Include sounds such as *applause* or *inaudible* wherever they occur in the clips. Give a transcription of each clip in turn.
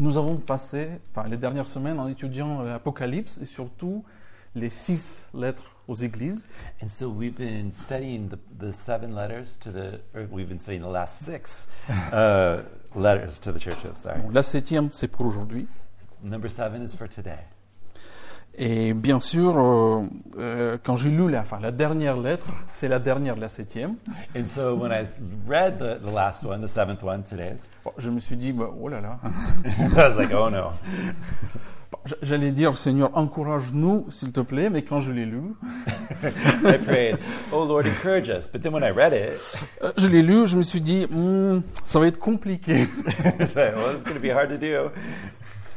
Nous avons passé enfin, les dernières semaines en étudiant l'Apocalypse et surtout les six lettres aux églises. And so we've been studying the, the seven letters to the, or we've been studying the last six *laughs* uh, letters to the churches. Sorry. Bon, la septième, c'est pour aujourd'hui. Number seven is for today. Et bien sûr, euh, euh, quand j'ai lu la, enfin, la dernière lettre, c'est la dernière, la septième, And so when I read the, the last one, the seventh one today's, bon, je me suis dit, bah, oh là là, *laughs* I was like, oh no. J'allais dire, Seigneur, encourage-nous, s'il te plaît, mais quand je l'ai lu, *laughs* I prayed, oh Lord, encourage us. But then when I read it, euh, je l'ai lu, je me suis dit, Hmm, ça va être compliqué. *laughs* well, it's going to be hard to do.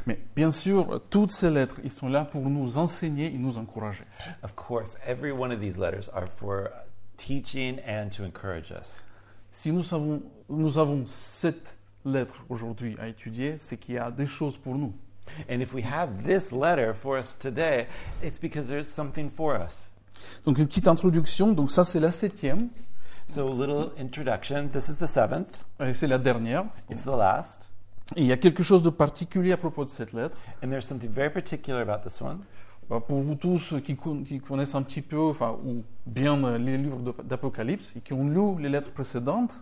Mais bien sûr, toutes ces lettres, ils sont là pour nous enseigner et nous encourager. Of course, every one of these letters are for teaching and to encourage us. Si nous, savons, nous avons sept lettres aujourd'hui à étudier, c'est qu'il y a des choses pour nous. And if we have this letter for us today, it's because there's something for us. Donc une petite introduction, donc ça c'est la septième, So, a little introduction. This is the seventh, et c'est la dernière. it's the last. Et il y a quelque chose de particulier à propos de cette lettre. And there's something very particular about this one. Bah, Pour vous tous qui, qui connaissent un petit peu, enfin, ou bien euh, les livres d'Apocalypse et qui ont lu les lettres précédentes,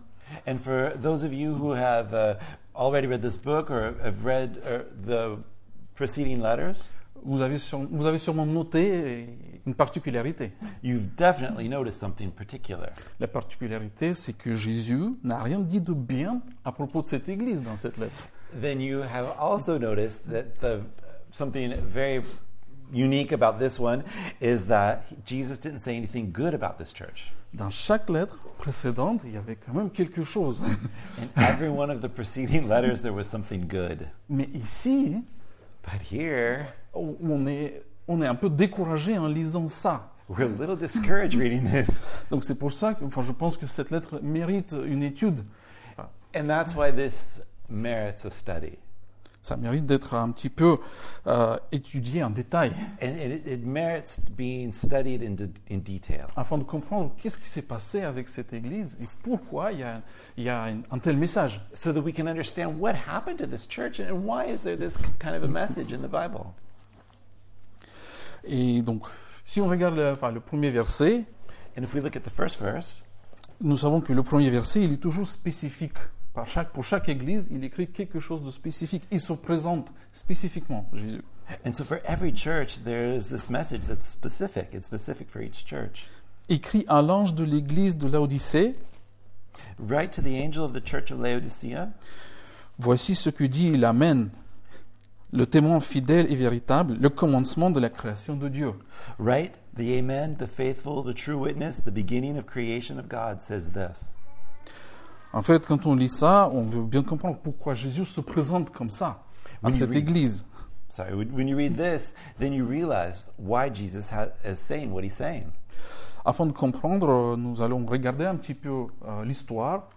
And for those of you who have uh, already read this book or have read uh, the preceding letters, vous avez, sur- vous avez sûrement noté une particularité. you've definitely noticed something particular. La particularité, c'est que Jésus n'a rien dit de bien à propos de cette église dans cette lettre. Then you have also noticed that the, something very unique about this one is that Jesus didn't say anything good about this church. Dans chaque lettre précédente, il y avait quand même quelque chose. *laughs* In every one of the preceding letters, there was something good. Mais ici, But here, on on est, on est un peu découragé en lisant ça. we're a little discouraged reading this. *laughs* Donc c'est pour ça que enfin, je pense que cette lettre mérite une étude. And that's why this merits a study. Ça mérite d'être un petit peu euh, étudié en détail And it, it merits being studied in, de, in detail afin de comprendre qu'est-ce qui s'est passé avec cette église et pourquoi il y a, il y a un, un tel message. so that we can understand what happened to this church and why is there this kind of a message in the Bible. Et donc, si on regarde le, enfin, le premier verset, And if we look at the first verse, nous savons que le premier verset, il est toujours spécifique. Par chaque, pour chaque église, il écrit quelque chose de spécifique. Il se présente spécifiquement, Jésus. and so for every church, there is this message that's specific. It's specific for each church. Écrit à l'ange de l'église de Laodicée, Write to the angel of the church of Laodicea. voici ce que dit l'Amen, le témoin fidèle et véritable, le commencement de la création de Dieu. Write, the Amen, the faithful, the true witness, the beginning of creation of God says this. En fait, quand on lit ça, on veut bien comprendre pourquoi Jésus se présente comme ça à cette oui. église. Sorry, when you read this, then you realize why Jesus ha- is saying what he's saying. Afin de comprendre, nous allons regarder un petit peu euh, l'histoire.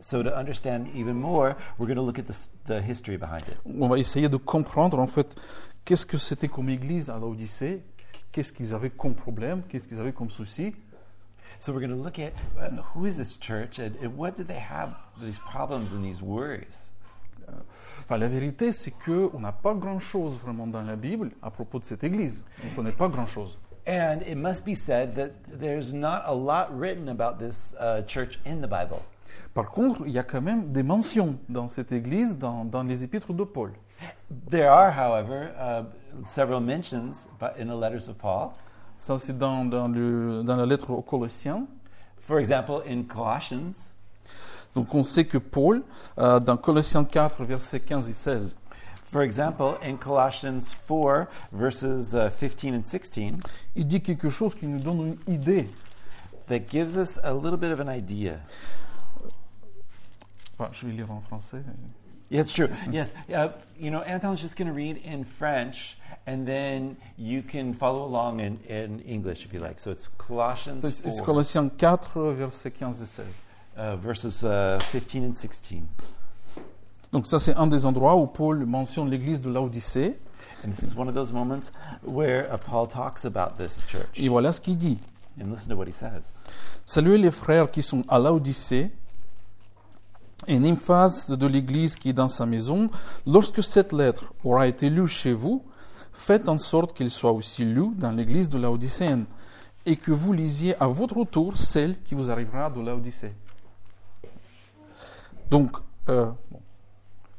So, to understand even more, we're going to look at the, the history behind it. On va essayer de comprendre en fait qu'est-ce que c'était comme église à l'Odyssée, qu'est-ce qu'ils avaient comme problème, qu'est-ce qu'ils avaient comme souci. So, we're going to look at uh, who is this church and, and what did they have these problems and these worries? Enfin, la vérité, c'est que on n'a pas grand-chose vraiment dans la Bible à propos de cette église. On ne connaît pas grand-chose. And it must be said that there's not a lot written about this uh, church in the Bible. Par contre, il y a quand même des mentions dans cette église, dans, dans les épîtres de Paul. There are, however, uh, several mentions in the letters of Paul. Ça, c'est dans, dans, le- dans la lettre aux Colossiens. For example, in Colossians, Donc, on sait que Paul, euh, dans Colossiens 4, versets 15 et 16, for example, in Colossians 4, verses uh, 15 and 16, il dit quelque chose qui nous donne une idée. that gives us a little bit of an idea. Je vais lire en français. It's true. *laughs* Yes. Uh, you know, Anton's just going to read in French, and then you can follow along in, in English if you like. So it's Colossians c'est 4, Colossiens 4, versets 15 et 16. uh, verses uh, 15 and 16. Donc ça, c'est un des endroits où Paul mentionne l'église de Laodicée. And this is one of those moments where uh, Paul talks about this church. Et voilà ce qu'il dit. And listen to what he says. Saluez les frères qui sont à Laodicée et Nymphase de l'église qui est dans sa maison, lorsque cette lettre aura été lue chez vous, faites en sorte qu'elle soit aussi lue dans l'église de Laodicéenne, et que vous lisiez à votre tour celle qui vous arrivera de Laodicée. Donc, euh,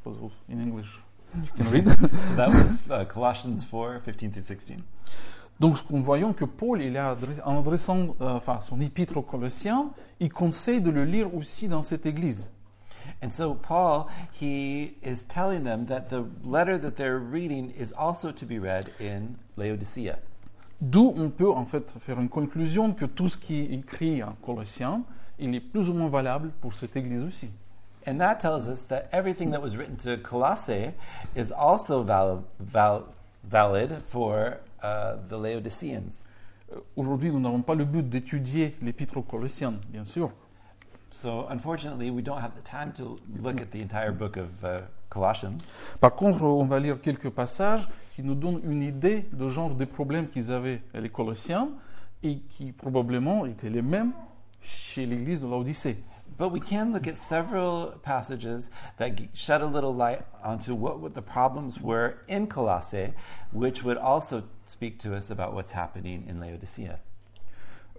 bon, in English, you can read. *laughs* So that was uh, Colossians 4 15 through 16. Donc, ce qu'on voyons que Paul, il a adressé- en adressant euh, enfin, son épître aux Colossiens, il conseille de le lire aussi dans cette église. And so Paul, he is telling them that the letter that they're reading is also to be read in Laodicea. D'où on peut en fait faire une conclusion que tout ce qui est écrit en Colossiens, il est plus ou moins valable pour cette église aussi. And that tells us that everything that was written to Colossae is also val- val- valid for uh, the Laodiceans. Euh, Aujourd'hui, nous n'avons pas le but d'étudier l'épître aux Colossiens, bien sûr. Par contre, on va lire quelques passages qui nous donnent une idée de genre de problèmes qu'ils avaient les Colossiens et qui probablement étaient les mêmes chez l'église de l'Odyssée. But we can look at several passages that shed a little light onto what, what the problems were in Colossae, which would also speak to us about what's happening in Laodicea.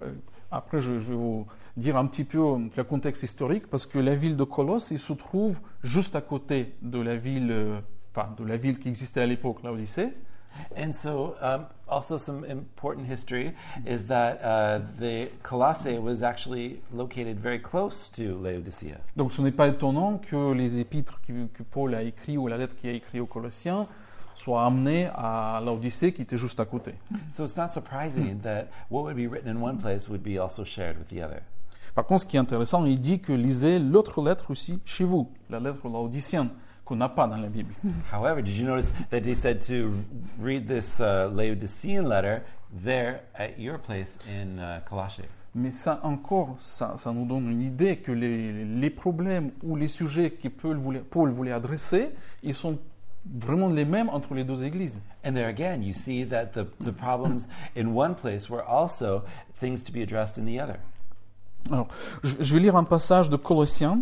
Euh, Après, je, je vais vous dire un petit peu euh, le contexte historique parce que la ville de Colosse, il se trouve juste à côté de la ville, euh, enfin, de la ville qui existait à l'époque, l'Odyssée. And so, um, also some important history is that uh, the Colossae was actually located very close to Laodicea. Donc, ce n'est pas étonnant que les épîtres que, que Paul a écrits ou la lettre qu'il a écrite aux Colossiens soient amenés à l'Odyssée qui était juste à côté. So it's not surprising that what would be written in one place would be also shared with the other. Par contre, ce qui est intéressant, il dit que lisez l'autre lettre aussi chez vous, la lettre laodicienne, qu'on n'a pas dans la Bible. *laughs* However, did you notice that they said to read this uh, Laodicean letter there at your place in uh, Colossae? Mais ça encore, ça, ça nous donne une idée que les, les problèmes ou les sujets que Paul voulait, Paul voulait adresser, ils sont vraiment les mêmes entre les deux églises. And there again, you see that the, the problems *coughs* in one place were also things to be addressed in the other. Alors, je, vais lire un passage de Colossiens,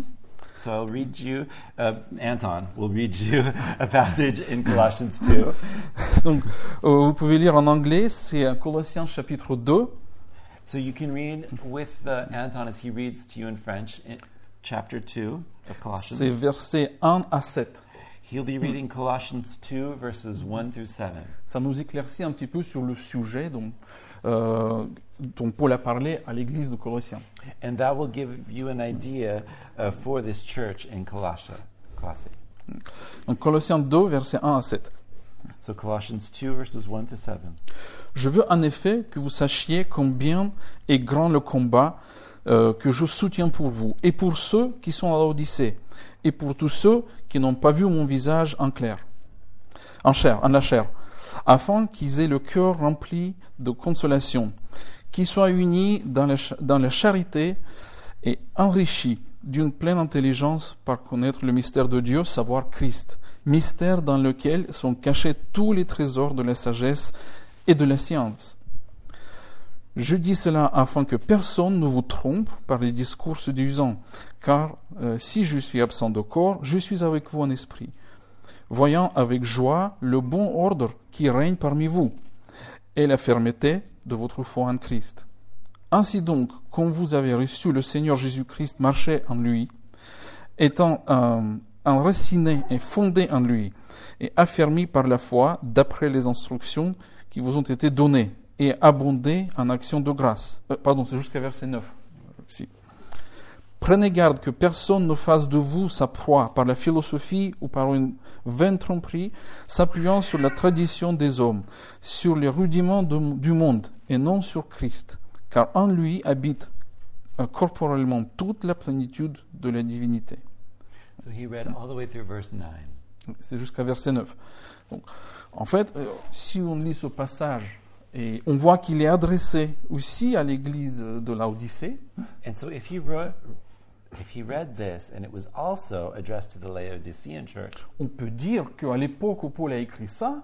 So I'll read you, uh, Anton will read you *laughs* a passage in Colossians 2. *laughs* donc euh, vous pouvez lire en anglais, c'est Colossiens chapitre 2, So you can read with uh, Anton as he reads to you in French, in chapter 2 of Colossians. c'est versets 1 à 7. He'll be reading Colossians 2, verses 1 through 7. Ça nous éclaircit un petit peu sur le sujet dont, euh, dont Paul a parlé à l'église de Colossiens. And that will give you an idea uh, for this church in Colossia, Colossae. Donc Colossiens 2, versets 1 à 7. So Colossians 2, verses 1 to 7. Je veux en effet que vous sachiez combien est grand le combat euh, que je soutiens pour vous, et pour ceux qui sont à l'Odyssée, et pour tous ceux qui n'ont pas vu mon visage en clair, en chair, en la chair, afin qu'ils aient le cœur rempli de consolation, qu'ils soient unis dans la, cha- dans la charité et enrichis d'une pleine intelligence par connaître le mystère de Dieu, savoir Christ, mystère dans lequel sont cachés tous les trésors de la sagesse et de la science. Je dis cela afin que personne ne vous trompe par les discours séduisants, car euh, si je suis absent de corps, je suis avec vous en esprit, voyant avec joie le bon ordre qui règne parmi vous, et la fermeté de votre foi en Christ. Ainsi donc, comme vous avez reçu le Seigneur Jésus-Christ, marchez en lui, étant euh, enraciné et fondé en lui, et affermi par la foi d'après les instructions qui vous ont été données, et abondé en actions de grâce. Euh, pardon, c'est jusqu'à verset 9. Si. Prenez garde que personne ne fasse de vous sa proie par la philosophie ou par une vaine tromperie, s'appuyant sur la tradition des hommes, sur les rudiments de- du monde, et non sur Christ, car en lui habite euh, corporellement toute la plénitude de la divinité. So he read all the way through verse 9. C'est jusqu'à verset 9. Donc, en fait, euh, si on lit ce passage, et on voit qu'il est adressé aussi à l'église de l'Odyssée, And so if he wrote, if he read this and it was also addressed to the Laodicean church, on peut dire qu'à l'époque où Paul a écrit ça,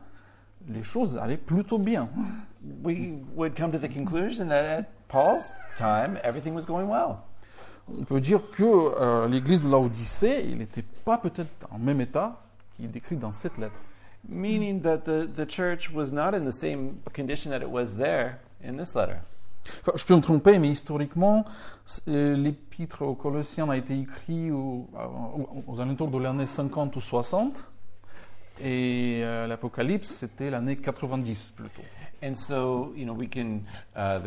les choses allaient plutôt bien. we would come to the conclusion that at Paul's time everything was going well. on peut dire que euh, l'église de Laodicée, il n'était pas peut-être en même état qu'il est décrit dans cette lettre. Meaning that the, the church was not in the same condition that it was there in this letter. Enfin, je peux me tromper, mais historiquement, euh, l'épître aux Colossiens a été écrit au- aux, aux alentours de l'année 50 ou 60, et euh, l'Apocalypse, c'était l'année 90 plutôt. And so, you know, we can uh,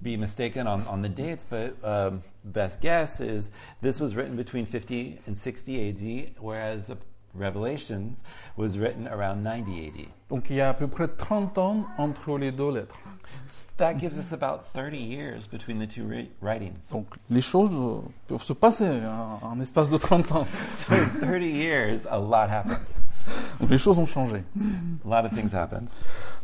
be mistaken on, on the dates, but um, best guess is this was written between 50 and 60 AD, whereas the Revelations was written around 90 AD. Donc il y a à peu près 30 ans entre les deux lettres. *laughs* That gives us about 30 years between the two ri- writings. Donc les choses euh, peuvent se passer en, en espace de 30 ans. *laughs* So in 30 years, a lot happens. Donc les choses ont changé. A lot of things happened.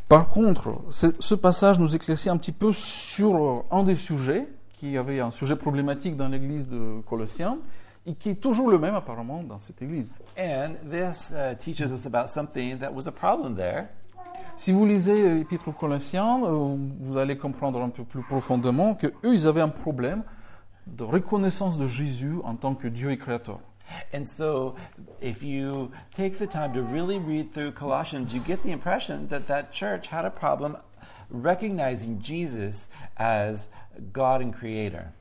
Par contre, ce ce passage nous éclaircit un petit peu sur euh, un des sujets qui avait un sujet problématique dans l'église de Colossiens et qui est toujours le même apparemment dans cette église. And this uh, teaches us about something that was a problem there. Si vous lisez l'épître aux Colossiens, euh, vous allez comprendre un peu plus profondément que eux, ils avaient un problème de reconnaissance de Jésus en tant que Dieu et Créateur. And so, if you take the time to really read through Colossians, you get the impression that that church had a problem recognizing Jesus as God and Creator.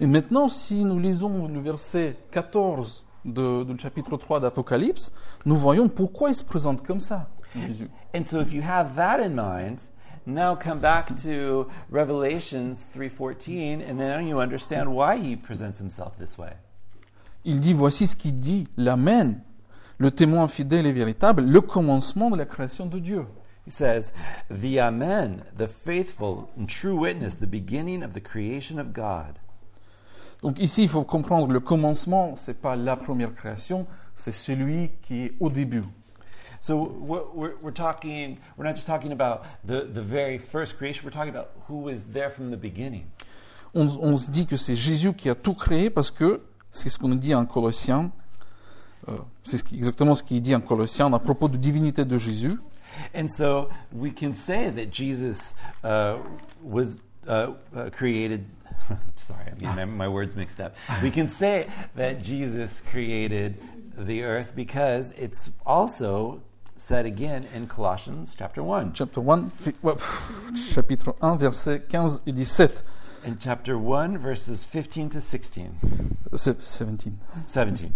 Et maintenant, si nous lisons le verset 14 de, du chapitre 3 d'Apocalypse, nous voyons pourquoi il se présente comme ça. And so, if you have that in mind, now come back to Revelations 3:14, and then you understand why he presents himself this way. Il dit, voici ce qu'il dit, l'Amen, le témoin fidèle et véritable, le commencement de la création de Dieu. He says, "The Amen, the faithful and true witness, the beginning of the creation of God." Donc ici, il faut comprendre, le commencement, c'est pas la première création, c'est celui qui est au début. So what we're, we're talking, we're not just talking about the, the very first creation, we're talking about who was there from the beginning. On, on se dit que c'est Jésus qui a tout créé parce que c'est ce qu'on dit en Colossiens, euh, c'est ce qui- exactement ce qu'il dit en Colossiens à propos de divinité de Jésus. And so we can say that Jesus uh, was uh, uh, created. *laughs* sorry, getting my, my words mixed up. We can say that Jesus created the earth because it's also said again in Colossians chapter 1. Chapter 1, fi- ouais, pff, chapitre 1, versets 15 et 17. In chapter 1, verses 15 to 16, Euh, c'est- 17. 17.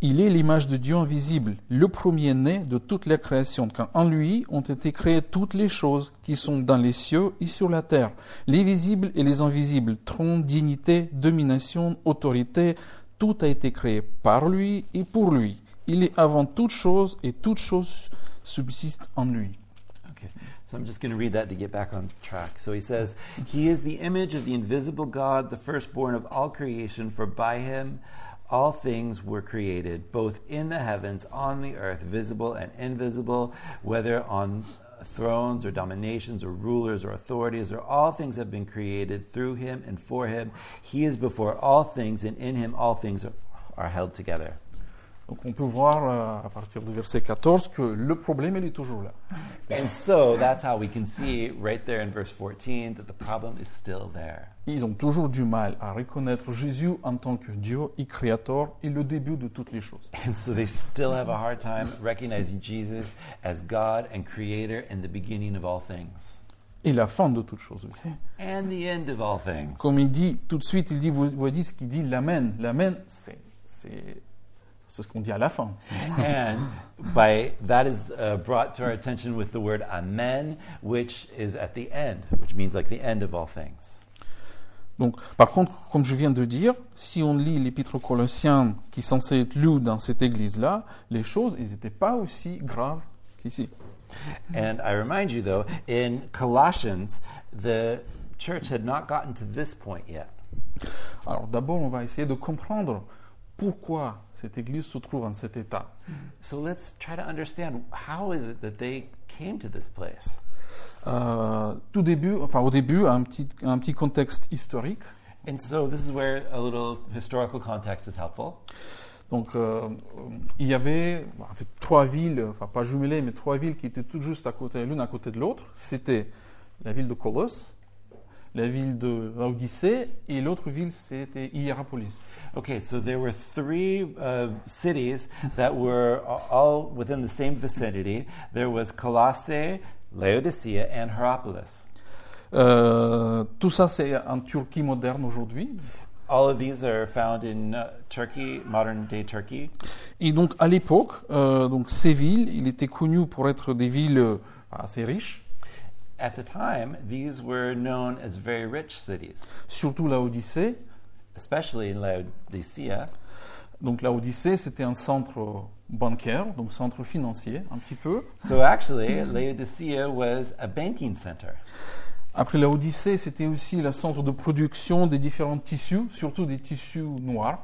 Il est l'image de Dieu invisible, le premier-né de toute la création, car en lui ont été créées toutes les choses qui sont dans les cieux et sur la terre, les visibles et les invisibles, trône, dignité, domination, autorité, tout a été créé par lui et pour lui. Il est avant toute chose et toute chose subsiste en lui. Okay, so I'm just going to read that to get back on track. So he says, He is the image of the invisible God, the firstborn of all creation, for by him all things were created, both in the heavens, on the earth, visible and invisible, whether on thrones or dominations or rulers or authorities, or all things have been created through him and for him. He is before all things, and in him all things are, are held together. Donc on peut voir euh, à partir du verset 14 que le problème il est toujours là. And so that's how we can see right there in verse 14 that the problem is still there. Ils ont toujours du mal à reconnaître Jésus en tant que Dieu et Créateur et le début de toutes les choses. And so they still have a hard time recognizing Jesus as God and Creator and the beginning of all things Et la fin de toutes choses aussi. and the end of all things. Comme il dit tout de suite, il dit, vous voyez ce qu'il dit, l'Amen. L'Amen, c'est, c'est, c'est ce qu'on dit à la fin. *laughs* And by that is uh, brought to our attention with the word Amen, which is at the end, which means like the end of all things. Donc, par contre, comme je viens de dire, si on lit l'épître aux Colossiens qui est censé être lu dans cette église-là, les choses, n'étaient pas aussi graves qu'ici. And I remind you, though, in Colossians, the church had not gotten to this point yet. Alors d'abord, on va essayer de comprendre pourquoi cette église se trouve en cet état. So let's try to understand how is it that they came to this place? Euh, tout début, enfin au début, un petit, un petit contexte historique. And so this is where a little historical context is helpful. Donc, euh, il y avait bon, en fait, trois villes, enfin pas jumelées, mais trois villes qui étaient toutes juste à côté, l'une à côté de l'autre. C'était la ville de Colosse, la ville de Laodicée et l'autre ville c'était Hierapolis. Okay, so there were three uh, cities that were all within the same vicinity. There was Colossae, Laodicea, and Hierapolis. Euh, tout ça c'est en Turquie moderne aujourd'hui. All of these are found in uh, Turkey, modern day Turkey. Et donc à l'époque, euh, donc ces villes, il était connu pour être des villes euh, assez riches, At the time, these were known as very rich cities, surtout la Odyssée. especially in Laodicea. Donc la Odyssée c'était un centre bancaire, donc centre financier un petit peu. So actually, Laodicea was a banking center. Après la Odyssée, c'était aussi le centre de production des différents tissus, surtout des tissus noirs.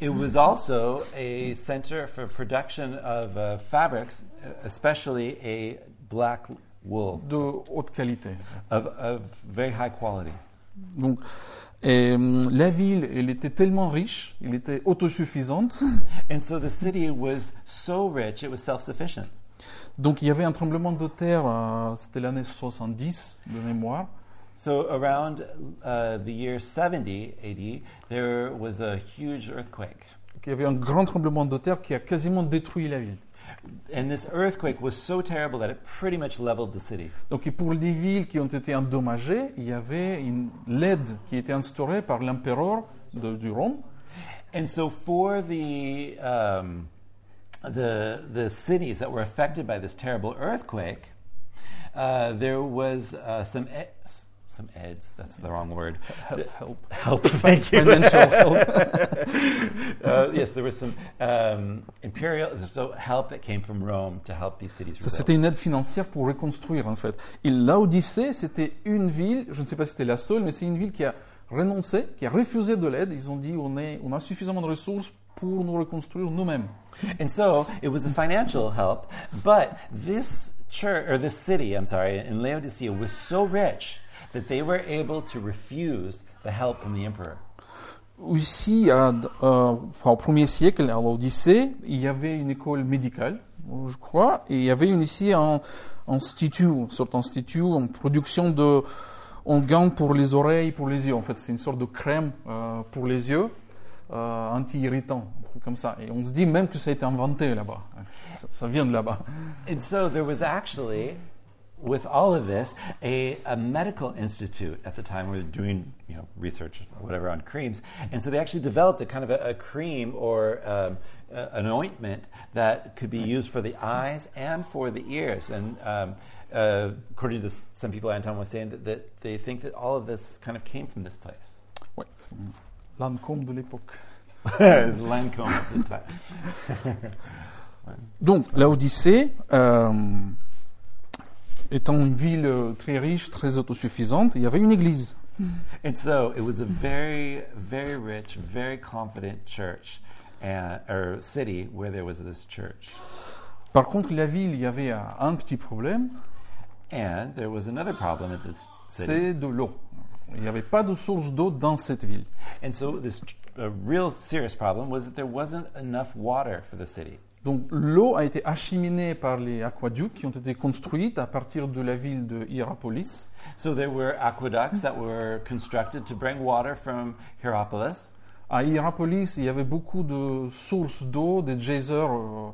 It was also a center for production of uh, fabrics, especially a black wool de haute qualité. of, of very high quality. Donc, et, hum, la ville, elle était tellement riche, elle était autosuffisante. *laughs* And so the city was so rich, it was self sufficient. Donc, il y avait un tremblement de terre, euh, c'était l'année 70 de mémoire. So around uh, the year 70 AD, there was a huge earthquake. Il y avait un grand tremblement de terre qui a quasiment détruit la ville. And this earthquake was so terrible that it pretty much leveled the city. Donc, et pour les villes qui ont été endommagées, il y avait une l'aide qui était instaurée par l'empereur de- du Rome. And so for the, um, the, the cities that were affected by this terrible earthquake, uh, there was uh, some, e- some eds, that's the wrong word. Help, help. *laughs* Help, thank you. Financial help. *laughs* uh, yes, there was some um, imperial so help that came from Rome to help these cities Ça, rebuild. C'était une aide financière pour reconstruire en fait. Et l'Odyssée, c'était une ville, je ne sais pas si c'était la seule, mais c'est une ville qui a renoncé, qui a refusé de l'aide. Ils ont dit on, est, on a suffisamment de ressources pour nous reconstruire nous-mêmes. And so it was a financial help, but this church or this city, I'm sorry, in Laodicea was so rich that they were able to refuse the help from the emperor. Ici, à- euh, enfin, au premier siècle, à l'Odyssée, il y avait une école médicale, je crois, et il y avait une, ici un institut, une sorte d'institut en production de en gants pour les oreilles, pour les yeux. En fait, c'est une sorte de crème euh, pour les yeux, euh, anti-irritant, comme ça. Et on se dit même que ça a été inventé là-bas. Ça, ça vient de là-bas. And so there was actually, with all of this, a, a medical institute at the time where were doing you know, research or whatever on creams. And so they actually developed a kind of a, a cream or um, a, an ointment that could be used for the eyes and for the ears. And um, uh, according to some people, Anton was saying that, that they think that all of this kind of came from this place. Ouais, c'est Lancôme de l'époque. *laughs* it was Lancome at the time. *laughs* Donc, la Odyssée, euh, étant une ville euh, très riche, très autosuffisante, il y avait une église. And so it was a very, very rich, very confident church and, or city where there was this church. Par contre, la ville, il y avait euh, un petit problème, And there was another problem at this city. c'est de l'eau. Il n'y avait pas de source d'eau dans cette ville. And so this a real serious problem was that there wasn't enough water for the city. Donc, l'eau a été acheminée par les aqueducs qui ont été construits à partir de la ville de Hierapolis. So there were aqueducts that were constructed to bring water from Hierapolis. À Hierapolis, il y avait beaucoup de sources d'eau, des geysers euh,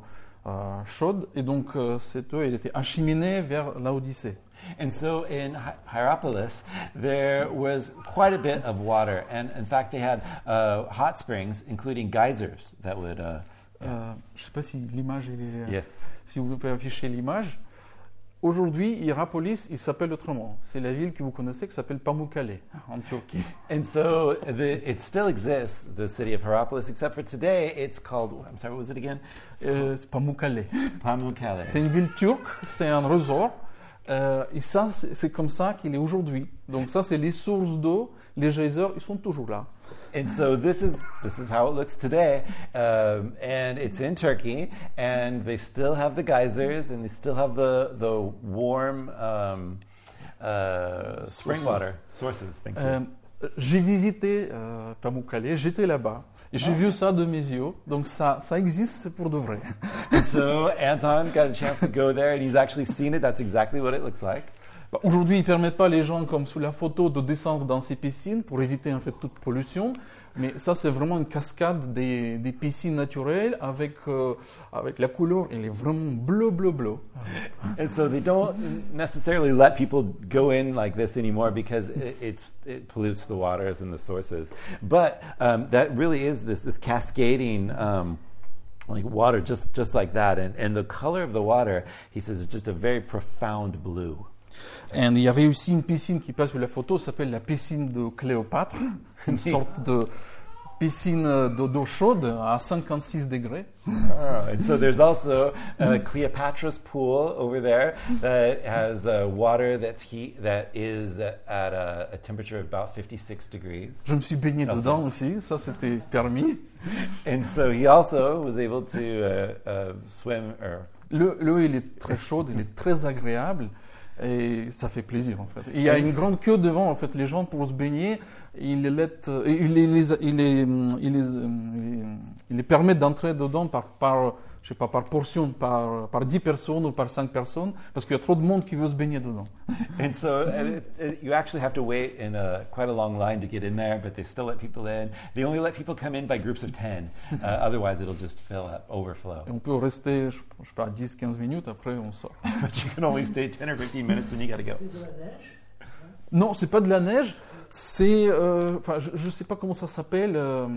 euh, chaudes, et donc euh, cette eau elle était acheminée vers l'Odyssée. And so in Hi- Hierapolis, there was quite a bit of water. And in fact, they had uh, hot springs, including geysers that would. Uh, Euh, je ne sais pas si l'image est. yes. Si vous pouvez afficher l'image. Aujourd'hui, Hierapolis, il s'appelle autrement. C'est la ville que vous connaissez qui s'appelle Pamukkale, en Turquie. *laughs* And so the, it still exists, the city of Hierapolis, except for today it's called, I'm sorry, what was it again? It's Euh, c'est Pamukkale. Pamukkale. C'est une ville turque, c'est un resort. Euh, et ça, c'est comme ça qu'il est aujourd'hui. Donc ça, c'est les sources d'eau. Les geysers, ils sont toujours là. And so this is, this is how it looks today. Um, and it's in Turkey, and they still have the geysers, and they still have the, the warm um, uh, spring water sources. Thank you. Euh, j'ai visité euh, Pamukkale, j'étais là-bas. Et j'ai Ah. vu ça de mes yeux. Donc ça, ça existe, c'est pour de vrai. And so Anton got a chance to go there, and he's actually seen it. That's exactly what it looks like. Bah, Aujourd'hui, ils permettent pas les gens, comme sous la photo, de descendre dans ces piscines pour éviter en fait toute pollution. Mais ça, c'est vraiment une cascade des, des piscines naturelles avec, euh, avec la couleur, elle est vraiment bleu, bleu, bleu. And so they don't necessarily let people go in like this anymore because it, it's, it pollutes the waters and the sources. But um, that really is this, this cascading um, like water, just, just like that. And, and the color of the water, he says, is just a very profound blue. Et il y avait aussi une piscine qui passe sur la photo, s'appelle la piscine de Cléopâtre, *laughs* une sorte de piscine d'eau chaude à 56 degrés. Oh, and so there's also a Cleopatra's pool over there that has uh, water that's heat that is at a, a temperature of about 56 degrees. Je me suis baigné Ça, dedans aussi, ça c'était permis. *laughs* And so he also was able to uh, uh, swim or Le- L'eau, il est très chaude, il est très agréable et ça fait plaisir en fait. Il y a une grande queue devant en fait, les gens pour se baigner, il les, let- euh, il les, les- il les, hum, il les, hum, il les permet d'entrer dedans par, par, je sais pas, par portion, par, par 10 personnes ou par 5 personnes, parce qu'il y a trop de monde qui veut se baigner dedans. *laughs* And so uh, it, it, you actually have to wait in a, quite a long line to get in there, but they still let people in. They only let people come in by groups of 10. *laughs* Uh, otherwise, it'll just fill up, overflow. Et on peut rester, je, je sais pas, 10-15 minutes, après on sort. *laughs* but you can only stay 10 or 15 minutes, then you got to go. C'est de la neige Non, c'est pas de la neige, c'est, euh, enfin, je, je sais pas comment ça s'appelle. euh,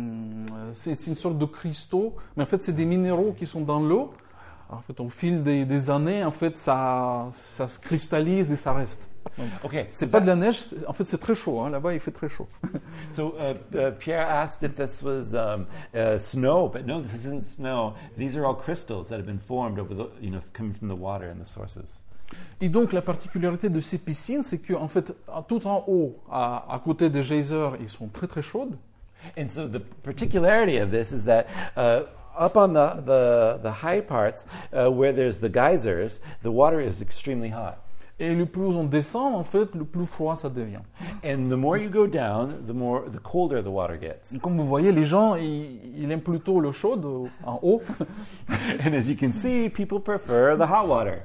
c'est c'est une sorte de cristaux, mais en fait, c'est des minéraux qui sont dans l'eau. En fait, au fil des, des années, en fait, ça, ça se cristallise et ça reste. Okay, C'est pas de la neige, en fait, c'est très chaud. hein, Là-bas, il fait très chaud. So uh, uh, Pierre asked if this was um, uh, snow, but no, this isn't snow. These are all crystals that have been formed over the, you know, coming from the water and the sources. Et donc, la particularité de ces piscines, c'est que, en fait, tout en haut, à, à côté des geysers, ils sont très très chaudes. And so the particularity of this is that uh, up on the, the, the high parts uh, where there's the geysers, the water is extremely hot. Et le plus on descend, en fait, le plus froid ça devient. And the more you go down, the more the colder the water gets. Comme vous voyez, les gens, ils, ils aiment plutôt l'eau chaude euh, en haut. *laughs* and as you can see, people prefer the hot water.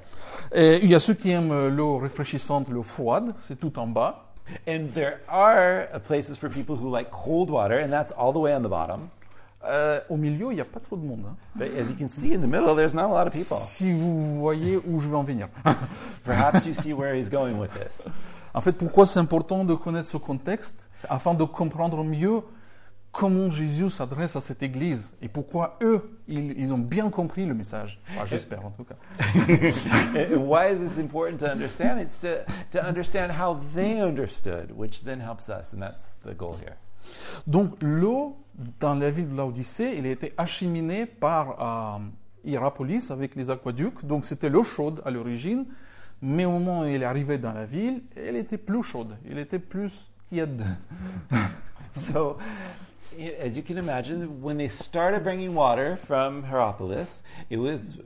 Et il y a ceux qui aiment euh, l'eau rafraîchissante, l'eau froide, c'est tout en bas. And there are places for people who like cold water, and that's all the way on the bottom. Euh, au milieu, il n'y a pas trop de monde. hein. But as you can see in the middle, there's not a lot of people. Si vous voyez où je veux en venir. *laughs* Perhaps you see where he's going with this. en fait, pourquoi c'est important de connaître ce contexte? C'est afin de comprendre mieux comment Jésus s'adresse à cette église et pourquoi eux, ils, ils ont bien compris le message. Enfin, J'espère en tout cas. *laughs* why is this important to understand? It's to, to understand how they understood, which then helps us, and that's the goal here. Donc l'eau dans la ville de Laodicée, elle a été acheminée par euh, Hierapolis avec les aqueducs. Donc c'était l'eau chaude à l'origine, mais au moment où elle est arrivée dans la ville, elle était plus chaude, elle était plus tiède. *laughs* So, as you can imagine, when they started bringing water from Hierapolis, it was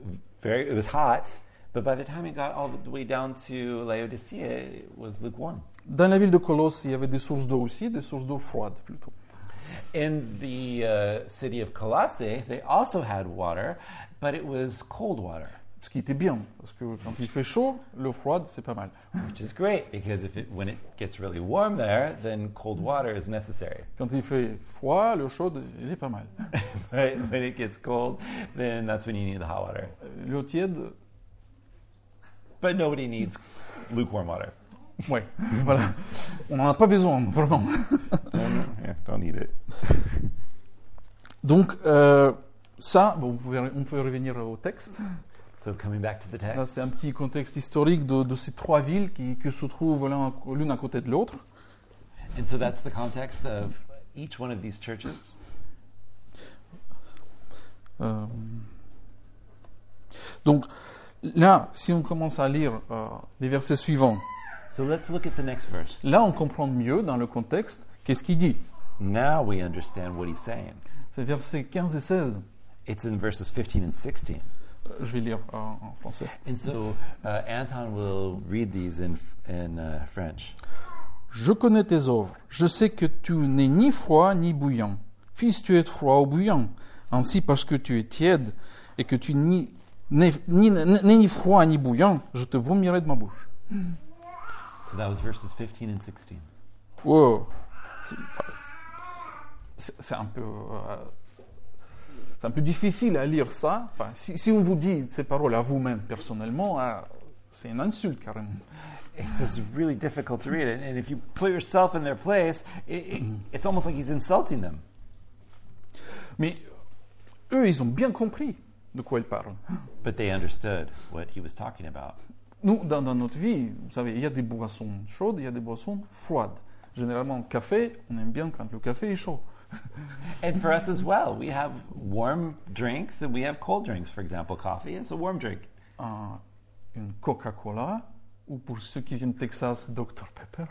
very, it was hot. But by the time it got all the way down to Laodicea, it was lukewarm. Dans la ville de Colosse, il y avait des sources d'eau aussi, des sources d'eau froides plutôt. In the uh, city of Colossae, they also had water, but it was cold water, Ce qui était bien, parce que quand il fait chaud, l'eau froide, c'est pas mal. which is great because if it, when it gets really warm there, then cold water is necessary. Quand il fait froid, l'eau chaude, elle est pas mal. *laughs* Right? When it gets cold, then that's when you need the hot water. L'eau tiède, But nobody needs lukewarm water. Ouais, voilà. On n'en a pas besoin, vraiment. *laughs* yeah, don't need it. Donc, euh, ça, bon, vous pouvez- on peut revenir au texte. So coming back to the Là, text. c'est un petit contexte historique de, de ces trois villes qui, qui se trouvent l'un l'une à côté de l'autre. And so that's the context of each one of these churches. Euh, donc, là, si on commence à lire euh, les versets suivants, So let's look at the next verse. là, on comprend mieux dans le contexte qu'est-ce qu'il dit. Now we understand what he's saying. C'est versets 15 et 16. It's in verses 15 and 16. Euh, Je vais lire en français. And so uh, Anton will read these in, in uh, French. Je connais tes œuvres. Je sais que tu n'es ni froid ni bouillant. Puisses-tu être froid ou bouillant Ainsi, parce que tu es tiède et que tu n'es ni, ni, ni- ni froid ni bouillant, je te vomirai de ma bouche. So that was verses 15 and 16. Wow. C'est enfin, c'est- c'est un peu. euh, c'est un peu difficile à lire ça. Enfin, si, si on vous dit ces paroles à vous-même personnellement, ah, c'est une insulte carrément. It's just really difficult to read. And, and if you put yourself in their place, it, it, it's almost like he's insulting them. Mais eux, ils ont bien compris de quoi parlent. But they understood what he was talking about. Nous, dans, dans notre vie, vous savez, il y a des boissons chaudes, il y a des boissons froides. Généralement, le café, on aime bien quand le café est chaud. *laughs* And for us as well, we have warm drinks and we have cold drinks. For example, coffee is a warm drink. Un- une Coca-Cola, ou pour ceux qui viennent de Texas, Dr Pepper.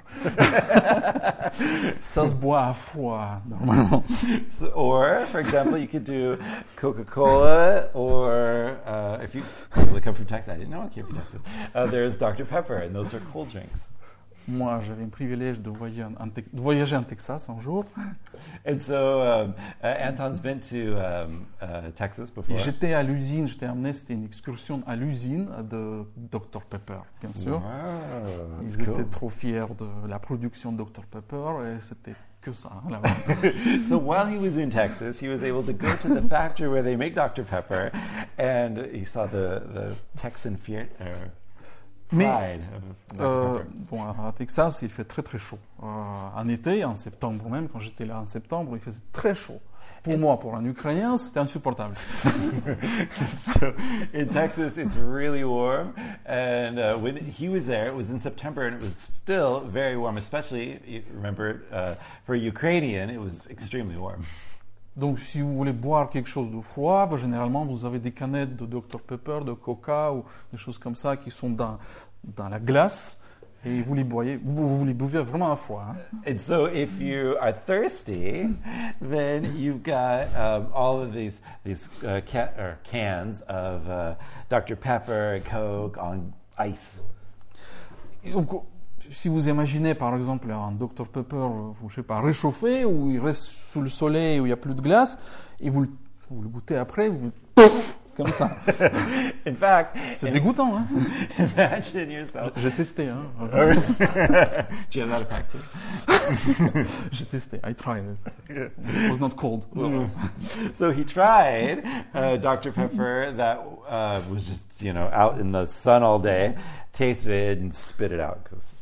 ça se boit à froid, normalement. So, or, for example, you could do Coca Cola, or uh, if you that come from Texas, I didn't know I came from Texas. Uh, there's Dr. Pepper, and those are cold drinks. Moi, j'avais le privilège de voyager, en, de voyager en Texas un jour. *laughs* And so um, uh, Anton's been to um, uh, Texas before. j'étais à l'usine, j'étais amené, c'était une excursion à l'usine de Dr Pepper, bien sûr. Wow, Ils cool. étaient trop fiers de la production de Dr Pepper et c'était que ça hein, là-bas. *laughs* so while he was in Texas, he was able to go to the factory where they make Dr. Pepper, and he saw the, the Texan fear, uh, Mais. Euh, Pepper. bon, à Texas, il fait très très chaud. Euh, en été, en septembre même, quand j'étais là en septembre, il faisait très chaud. Pour moi, pour un Ukrainien, c'était insupportable. *laughs* so in Texas, it's really warm, and uh, when he was there, it was in September, and it was still very warm. Especially, you remember, uh, for a Ukrainian, it was extremely warm. Donc, si vous voulez boire quelque chose de froid, bah, généralement, vous avez des canettes de Dr Pepper, de Coca ou des choses comme ça qui sont dans, dans la glace et vous les boyez, vous, vous les buvez vraiment à froid. hein. And so, if you are thirsty, then you've got um, all of these these uh, ca- or cans of uh, Dr. Pepper and Coke on ice. Donc, si vous imaginez par exemple un Dr Pepper, je sais pas, réchauffé, où il reste sous le soleil, où il n'y a plus de glace, et vous, le- vous le goûtez après, vous comme ça. *laughs* In fact, C'est dégoûtant, hein *laughs* imagine yourself. J'ai testé, hein. Do you have that effect? J'ai testé. I tried it. Was not cold. *laughs* So he tried uh, Dr. Pepper that uh, was just, you know, out in the sun all day, tasted it and spit it out. 'cause-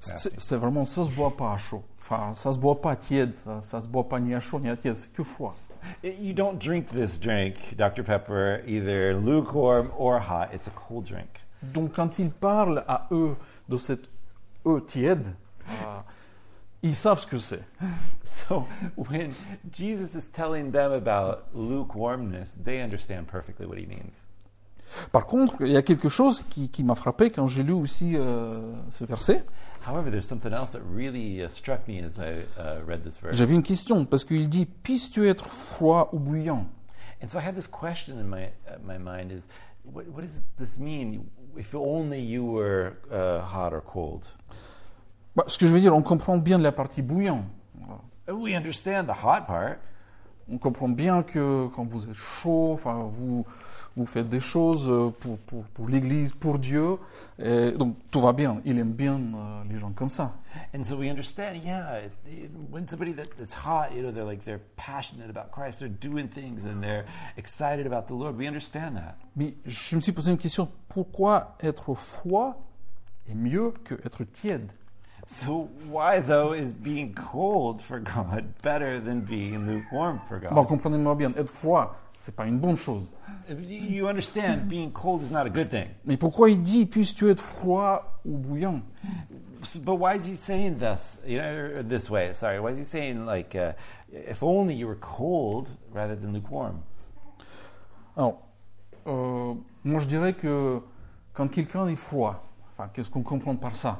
C'est vraiment, ça se boit pas à chaud. Enfin, ça se boit pas tiède, ça, ça se boit pas ni à chaud ni à tiède, c'est que froid. You don't drink this drink, Dr. Pepper, either lukewarm or hot. It's a cold drink. Donc quand ils parlent à eux de cette eau tiède, euh, ils savent ce que c'est. *laughs* So when Jesus is telling them about lukewarmness, they understand perfectly what he means. Par contre, il y a quelque chose qui, qui m'a frappé quand j'ai lu aussi euh, ce verset. However, there's something else that really uh, struck me as I uh, read this verse. J'avais une question, parce qu'il dit, puisses-tu être froid ou bouillant And so I had this question in my uh, my mind: Is what, what does this mean? If only you were uh, hot or cold? Bah, Ce que je veux dire, on comprend bien de la partie bouillant. And we understand the hot part, On comprend bien que quand vous êtes chaud, enfin, vous, vous faites des choses euh, pour, pour, pour l'Église, pour Dieu. Et donc tout va bien. Il aime bien euh, les gens comme ça. and so we understand. Yeah, when somebody that, that's hot, you know, they're like they're passionate about Christ, they're doing things, and they're excited about the Lord. We understand that. Mais je me suis posé une question. Pourquoi être froid est mieux que être tiède? So why though is being cold for God better than being lukewarm for God? Bon, comprenez-moi bien. Être froid, c'est pas une bonne chose. You understand, being cold is not a good thing. Mais pourquoi il dit puisses-tu être froid ou bouillant? But why is he saying this? You know, this way? Sorry. Why is he saying like, uh, if only you were cold rather than lukewarm? Alors, euh, moi je dirais que quand quelqu'un est froid, enfin, qu'est-ce qu'on comprend par ça?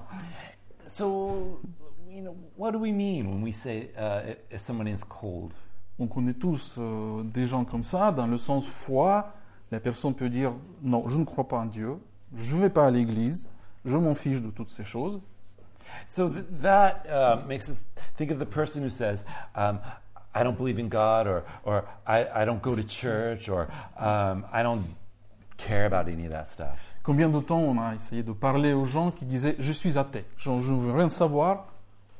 So, you know, what do we mean when we say uh, if someone is cold? On connaît tous euh, des gens comme ça, dans le sens froid, la personne peut dire non, je ne crois pas en Dieu, je ne vais pas à l'église, je m'en fiche de toutes ces choses. So th- that uh, makes us think of the person who says, um, "I don't believe in God," or "or I, I don't go to church," or um, "I don't care about any of that stuff." Combien de temps on a essayé de parler aux gens qui disaient je suis athée, je, je ne veux rien savoir,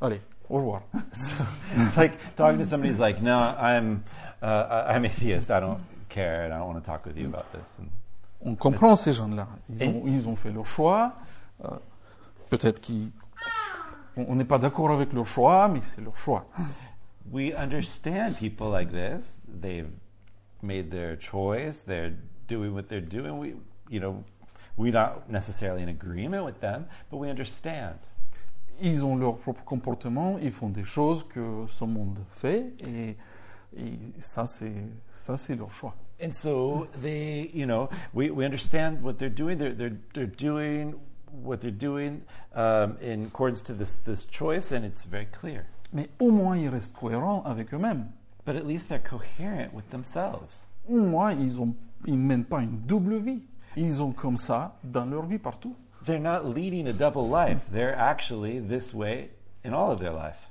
allez, au *laughs* revoir. So it's like talking to somebody who's like, no, I'm, uh, I'm atheist. I don't care, and I don't want to talk with you about this. And On comprend ces gens-là. Ils ont, ils ont fait leur choix. euh, Peut-être qu'on on n'est pas d'accord avec leur choix, mais c'est leur choix. we understand people like this. They've made their choice. They're doing what they're doing. We, you know, we're not necessarily in agreement with them, but we understand. Ils ont leur propre comportement, ils font des choses que ce monde fait, et, et ça, c'est leur choix. And so they, you know, we, we understand what they're doing. They're, they're, they're doing what they're doing um, in accordance to this, this choice, and it's very clear. Mais au moins, ils restent cohérents avec eux-mêmes. But at least they're coherent with themselves. Au moins, ils ne mènent pas une double vie. Ils ont comme ça dans leur vie partout. They're not leading a double life. They're actually this way in all of their life.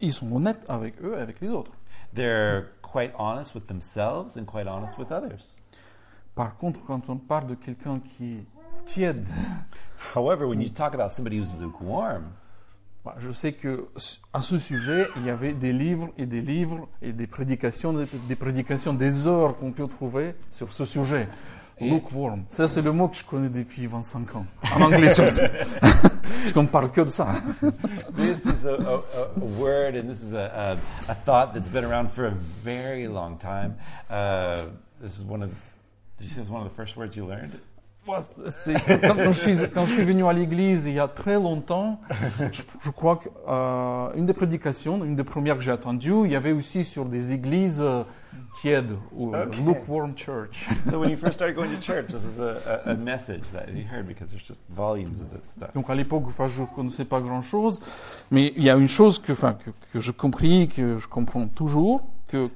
Ils sont honnêtes avec eux et avec les autres. They're quite honest with themselves and quite honest with others. Par contre, quand on parle de quelqu'un qui est tiède, However, when you talk about somebody who's lukewarm, bah, je sais que à ce sujet, il y avait des livres et des livres et des prédications, des, des prédications, des heures qu'on peut trouver sur ce sujet. Ça, c'est le mot que je connais depuis 25 ans. En anglais surtout. *laughs* Parce qu'on ne parle que de ça. this is a, a, a word and this is a, a, a thought that's been around for a very long time. Uh, this is one of, did you say it was one of the first words you learned? Quand, quand je suis, quand je suis venu à l'église il y a très longtemps, je, je crois qu'une des prédications, une des premières que j'ai entendues, il y avait aussi sur des églises euh, tièdes, ou euh, lukewarm church. *laughs* So when you first started going to church, this is a, a, a message that you heard because there's just volumes of this stuff. Donc à l'époque, enfin, je ne connaissais pas grand-chose, mais il y a une chose que, enfin, que, que je compris, que je comprends toujours, que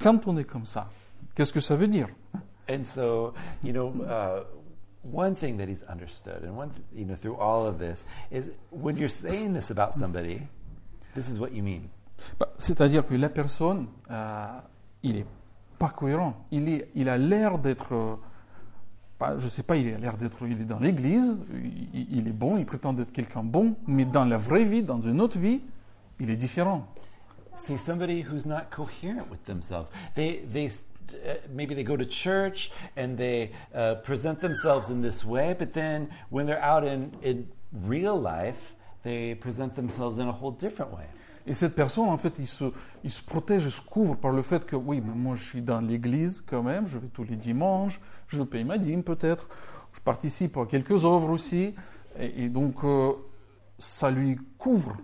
quand on est comme ça, qu'est-ce que ça veut dire? And so, you know, uh, one thing that he's understood, and one, th- you know, through all of this, is when you're saying this about somebody, this is what you mean. Bah, C'est-à-dire que la personne, euh, il est pas cohérent. Il, est, il a l'air d'être, euh, je sais pas, il a l'air d'être, il est dans l'église, il, il est bon, il prétend être quelqu'un bon, mais dans la vraie vie, dans une autre vie, il est différent. See, somebody who's not coherent with themselves. They, they, maybe they go to church and they uh, present themselves in this way, but then when they're out in, in real life, they present themselves in a whole different way. Et cette personne, en fait, il se, il se protège, il se couvre par le fait que, oui, mais moi je suis dans l'église quand même, je vais tous les dimanches, je paye ma dîme peut-être, je participe à quelques œuvres aussi, et, et donc euh, ça lui couvre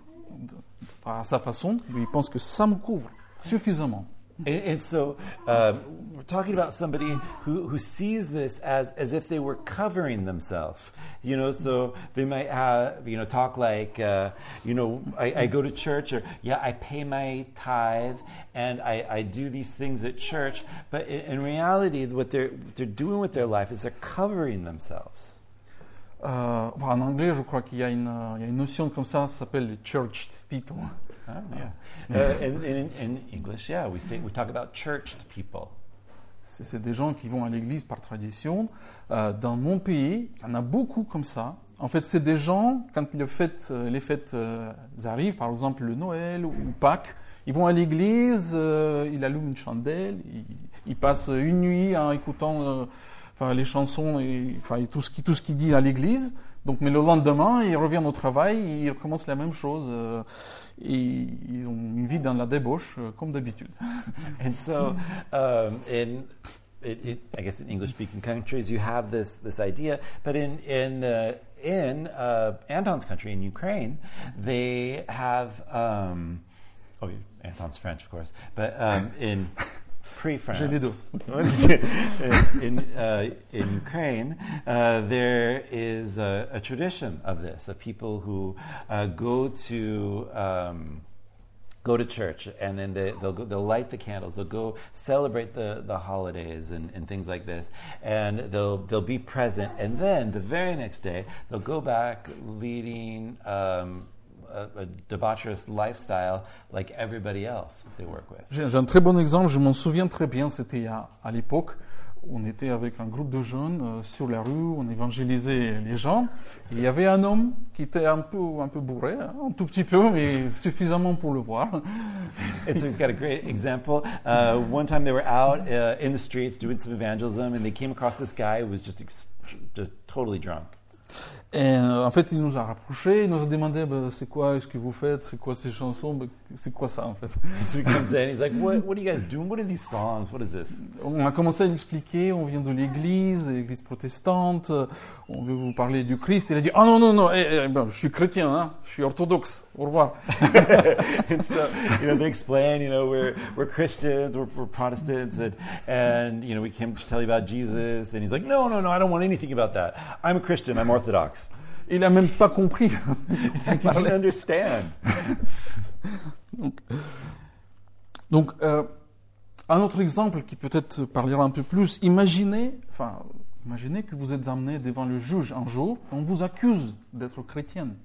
à sa façon, lui il pense que ça me couvre suffisamment. *laughs* And, and so um, we're talking about somebody who, who sees this as, as if they were covering themselves. You know, so they might have, you know, talk like, uh, you know, I, I go to church or, yeah, I pay my tithe and I, I do these things at church. But in, in reality, what they're, what they're doing with their life is they're covering themselves. Euh, en anglais, je crois qu'il y a une notion comme ça, ça s'appelle les church people. Yeah. *laughs* Uh, and, and in, in English, yeah, we say we talk about churched people. C'est des gens qui vont à l'église par tradition. Euh, dans mon pays, il y en a beaucoup comme ça. En fait, c'est des gens, quand les fêtes, euh, les fêtes euh, arrivent, par exemple le Noël ou, ou Pâques, ils vont à l'église, euh, ils allument une chandelle, ils, ils passent une nuit en écoutant enfin, les chansons et, enfin, et tout ce qui tout ce qui dit à l'église. Donc, mais le lendemain, ils reviennent au travail, ils recommencent la même chose. euh, ils ont une vie dans la débauche, euh, comme d'habitude. *laughs* And so, um, in it, it, I guess in English-speaking countries, you have this this idea, but in in in uh, Anton's country, in Ukraine, they have. Um, oh, Anton's French, of course, but um, in pre-France, J'ai les deux. *laughs* in uh, in Ukraine, uh, there is a, a tradition of this of people who uh, go to. Um, go to church and then they, they'll, go, they'll light the candles they'll go celebrate the, the holidays and, and things like this and they'll, they'll be present and then the very next day they'll go back leading um, a, a debaucherous lifestyle like everybody else they work with J'ai un très bon exemple, je m'en souviens très bien, c'était à, à l'époque on était avec un groupe de jeunes euh, sur la rue, on évangélisait les gens. Et il y avait un homme qui était un peu, un peu bourré, hein, un tout petit peu, mais suffisamment pour le voir. *laughs* And so he's got a great example. Uh, one time they were out uh, in the streets doing some evangelism, and they came across this guy who was just, just totally drunk. Et euh, en fait, il nous a rapprochés, il nous a demandé bah, c'est quoi ce que vous faites, c'est quoi ces chansons, Bah, c'est quoi ça en fait. So he comes in, he's like, "What? What are you guys doing? What are these songs? What is this?" On a commencé à lui expliquer, on vient de l'église, l'église protestante, on veut vous parler du Christ. Il a dit ah non non non, eh, eh, ben, je suis chrétien, hein, je suis orthodoxe. Au revoir. *laughs* and so, you know, they explain, you know, we're, we're Christians, we're, we're Protestants, and, and, you know, we came to tell you about Jesus. And he's like, no, no, no, I don't want anything about that. I'm a Christian, I'm Orthodox. Il a même pas compris. *laughs* I didn't understand. *laughs* Donc, donc, euh, un autre exemple qui peut-être parlera un peu plus. Imaginez, enfin, imaginez que vous êtes amené devant le juge un jour, on vous accuse d'être chrétienne.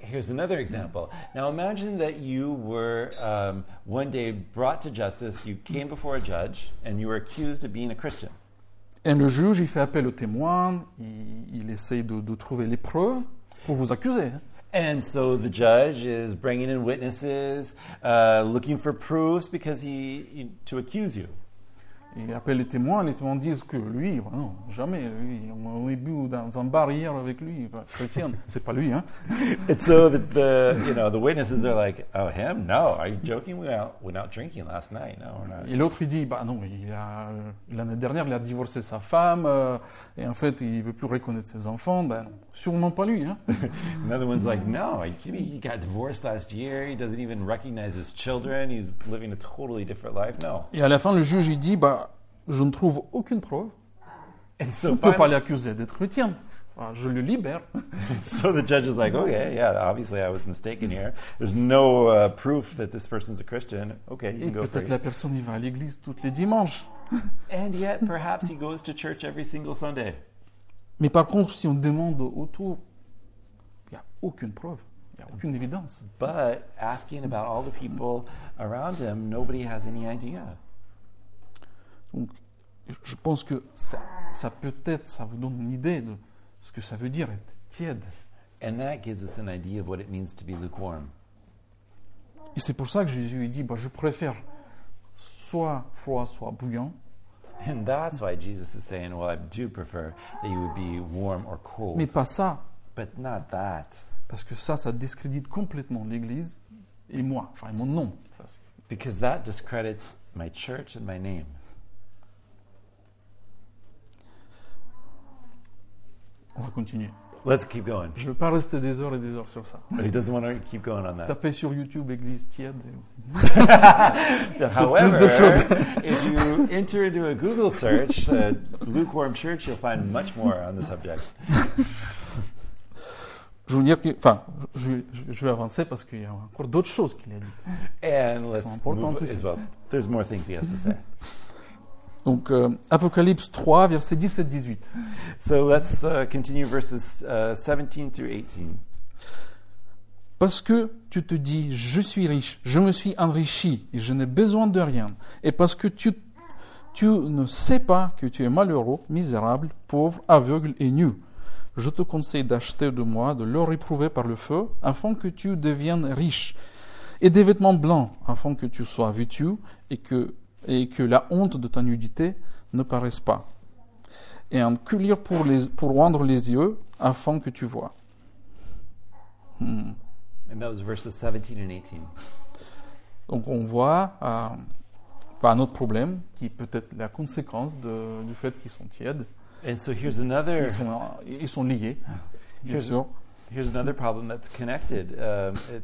Here's another example. Now imagine that you were um, one day brought to justice, you came before a judge, and you were accused of being a Christian. Et le juge, il fait appel aux témoins, il, il essaye de, de trouver les preuves pour vous accuser. hein. And so the judge is bringing in witnesses, uh, looking for proofs because he, he to accuse you. Il appelle les témoins, les témoins disent que lui, bah non, jamais, lui, on est bu dans un bar hier avec lui, bah, chrétien, *laughs* c'est pas lui, hein. And so the, the you know the witnesses are like, oh him? No, are you joking? We went out, went out drinking last night. No, we're not. Et l'autre, il dit, bah non, l'année dernière, il a divorcé sa femme, euh, et en fait, il veut plus reconnaître ses enfants, ben non, sûrement pas lui, hein. *laughs* Another one's like, no, me? He got divorced last year. He doesn't even recognize his children. He's living a totally different life. No. Et à la fin, le juge, il dit, bah, je ne trouve aucune preuve, And je so ne peux pas l'accuser d'être chrétien. Ah, je le libère. *laughs* so the judge is like, okay, yeah, obviously I was mistaken here. There's no uh, proof that this person's a Christian. Okay, you can go peut-être la personne, il va à l'église tous les dimanches. *laughs* And yet, perhaps he goes to church every single Sunday. Mais par contre, si on demande autour, il n'y a aucune preuve, il n'y a aucune évidence. But asking about all the people around him, nobody has any idea. Donc, je pense que ça, ça peut-être, ça vous donne une idée de ce que ça veut dire être tiède. And that gives us an idea of what it means to be lukewarm. Et c'est pour ça que Jésus dit, bah, je préfère soit froid, soit bouillant. And that's why Jesus is saying, well, I do prefer that you would be warm or cold. Mais pas ça, But not that. parce que ça, ça discrédite complètement l'Église et moi, enfin mon nom. Because that discredits my church and my name. Continuer. Let's keep going. Je ne veux pas rester des heures et des heures sur ça. But he doesn't want to keep going on that. Tapez sur YouTube Église tiède. *laughs* However, de choses. if you enter into a Google search, uh, lukewarm church, you'll find much more on the subject. Je veux dire que, enfin, je, je- je vais avancer parce qu'il y a encore d'autres choses qu'il a dit. And let's sont importantes move aussi. well. There's more things he has to say. Donc, euh, Apocalypse 3, versets 17-18. So let's uh, continue verses uh, 17 through 18. Parce que tu te dis, je suis riche, je me suis enrichi et je n'ai besoin de rien. Et parce que tu, tu ne sais pas que tu es malheureux, misérable, pauvre, aveugle et nu. Je te conseille d'acheter de moi de l'or éprouvé par le feu, afin que tu deviennes riche, et des vêtements blancs, afin que tu sois vêtu et que, et que la honte de ta nudité ne paraisse pas. Et un pour, les, pour rendre les yeux, afin que tu vois. Hmm. And that was verses 17 and 18. Donc on voit euh, enfin, un autre problème qui est peut-être la conséquence de- du fait qu'ils sont tièdes. And so here's another Ils sont, euh, ils sont liés, bien Here's- sûr. here's another problem that's connected. Um, it,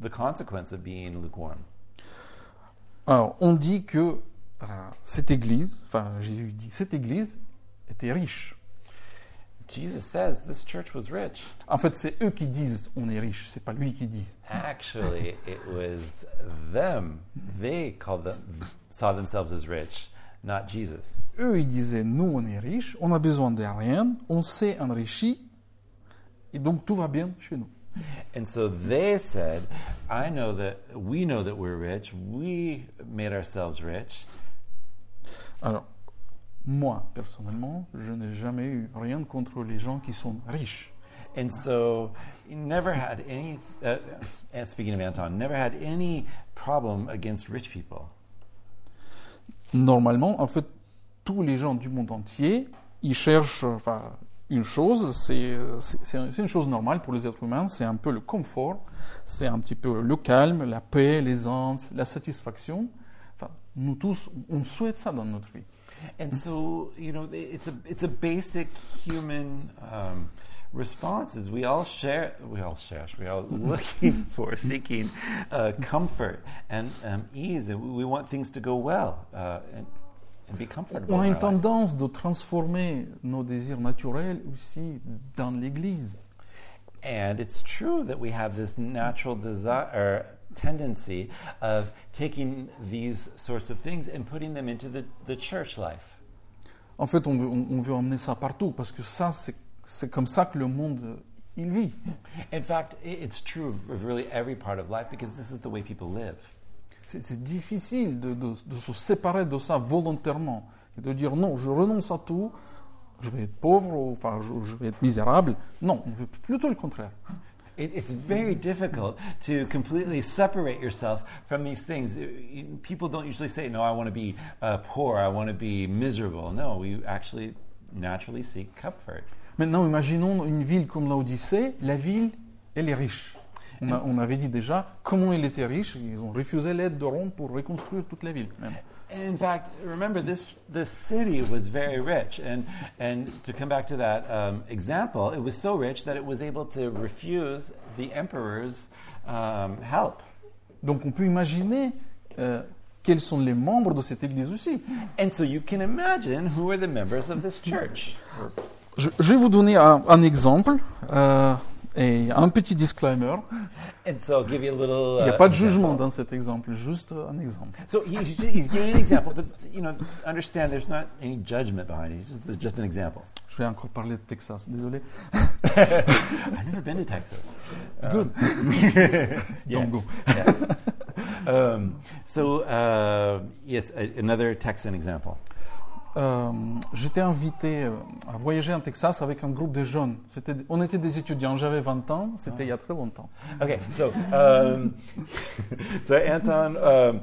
the consequence of being lukewarm. Alors on dit que euh, cette église, enfin Jésus dit, cette église était riche. Jesus says this church was rich. En fait, c'est eux qui disent on est riche, c'est pas lui qui dit. Actually, it was them. They called them, saw themselves as rich, not Jesus. Eux, ils disaient nous on est riche, on a besoin de rien, on s'est enrichi, et donc tout va bien chez nous. And so they said, I know that we know that we're rich. We made ourselves rich. Alors, moi, personnellement, je n'ai jamais eu rien contre les gens qui sont riches. And so, never had any, uh, and speaking of Anton, never had any problem against rich people. Normalement, en fait, tous les gens du monde entier, ils cherchent enfin, une chose, c'est une chose normale pour les êtres humains, c'est un peu le confort, c'est un petit peu le calme, la paix, l'aisance, la satisfaction. Enfin, nous tous, on souhaite ça dans notre vie. And so, you know, it's a it's a basic human um, response. Is we all share, we all share, we all *laughs* looking for, seeking uh, comfort and um, ease, and we want things to go well uh, and, and be comfortable. On a in une tendance de transformer nos désirs naturels aussi dans l'Église. And it's true that we have this natural desire or tendency of taking these sorts of things and putting them into the, the church life. En fait, on veut, on, veut emmener ça partout parce que ça, c'est comme ça que le monde il vit. In fact, it's true of really every part of life because this is the way people live. C'est difficile de, de- de se séparer de ça volontairement et de dire non, je renonce à tout, je vais être pauvre, ou, enfin, je, je vais être misérable. Non, on veut plutôt le contraire. It, it's very difficult to completely separate yourself from these things. People don't usually say, No, I want to be uh, poor, I want to be miserable. No, we actually naturally seek comfort. Maintenant, imaginons une ville comme l'Odyssée. La ville, elle est riche. On, a- on avait dit déjà comment elle était riche. Ils ont refusé l'aide de Rome pour reconstruire toute la ville. même. In fact, remember this this city was very rich, and and to come back to that um, example, it was so rich that it was able to refuse the emperor's um, help. Donc on peut imaginer euh, quels sont les membres de cette église aussi. And so you can imagine who are the members of this church. Je, je vais vous donner un, un exemple euh, et un petit disclaimer. And so I'll give you a little. Il n'y a uh, pas de example. jugement dans cet exemple, juste un exemple. So he- he's, he's giving an example, but you know, understand there's not any judgment behind it. It's just, it's just an example. Je vais encore parler de Texas, désolé. *laughs* I've never been to Texas. It's good. *laughs* Yes, go. yes. um, so uh, yes, another Texan example. Euh, J'étais invité euh, à voyager en Texas avec un groupe de jeunes. C'était- On était des étudiants, j'avais 20 ans, c'était il y a très longtemps. Okay, so um, *laughs* so Anton um,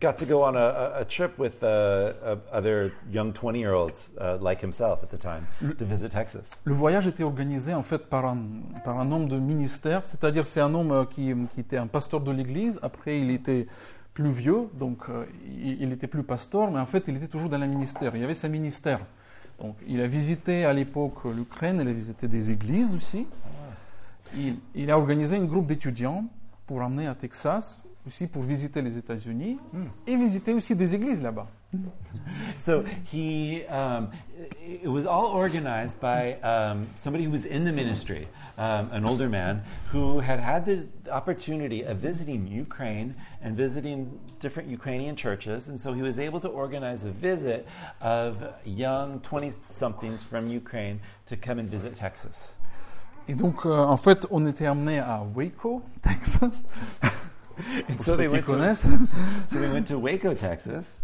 got to go on a, trip with uh, uh, other young twenty-year-olds uh, like himself at the time to visit Texas. Le voyage était organisé en fait par un, par un homme de ministère, c'est-à-dire c'est un homme euh, qui, qui était un pasteur de l'église, après il était plus vieux, donc euh, il, il était plus pasteur, mais en fait il était toujours dans le ministère, il y avait sa ministère. Donc il a visité à l'époque l'Ukraine, il a visité des églises aussi. Il, il a organisé un groupe d'étudiants pour emmener à Texas, aussi pour visiter les États-Unis et visiter aussi des églises là-bas. So he, um, it it was all organized by um, somebody who was in the ministry, um, an older man who had had the opportunity of visiting Ukraine and visiting different Ukrainian churches, and so he was able to organize a visit of young 20-somethings from Ukraine to come and visit Texas. Et donc, euh, en fait, on était amené à Waco, *laughs* Texas, *laughs* And pour so ceux they qui went to, connaissent. *laughs* so they went to Waco, Texas.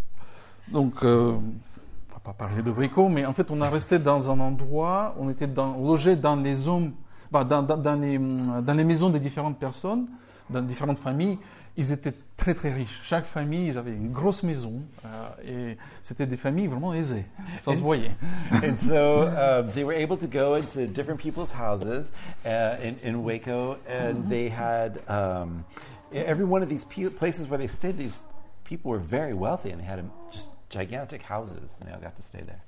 Donc, euh, on va pas parler de Waco, mais en fait, on a resté dans un endroit, on était dans, logé dans les zones, bah, dans, dans- dans les, dans les maisons des différentes personnes, dans différentes familles. Ils étaient très très riches. Chaque famille, ils avaient une grosse maison euh, et c'était des familles vraiment aisées. Ça se voyait. *laughs* and so um, they were able to go into different people's houses uh, in, in Waco, and they had um, every one of these places where they stayed. These people were very wealthy, and they had just gigantic houses, and they all got to stay there.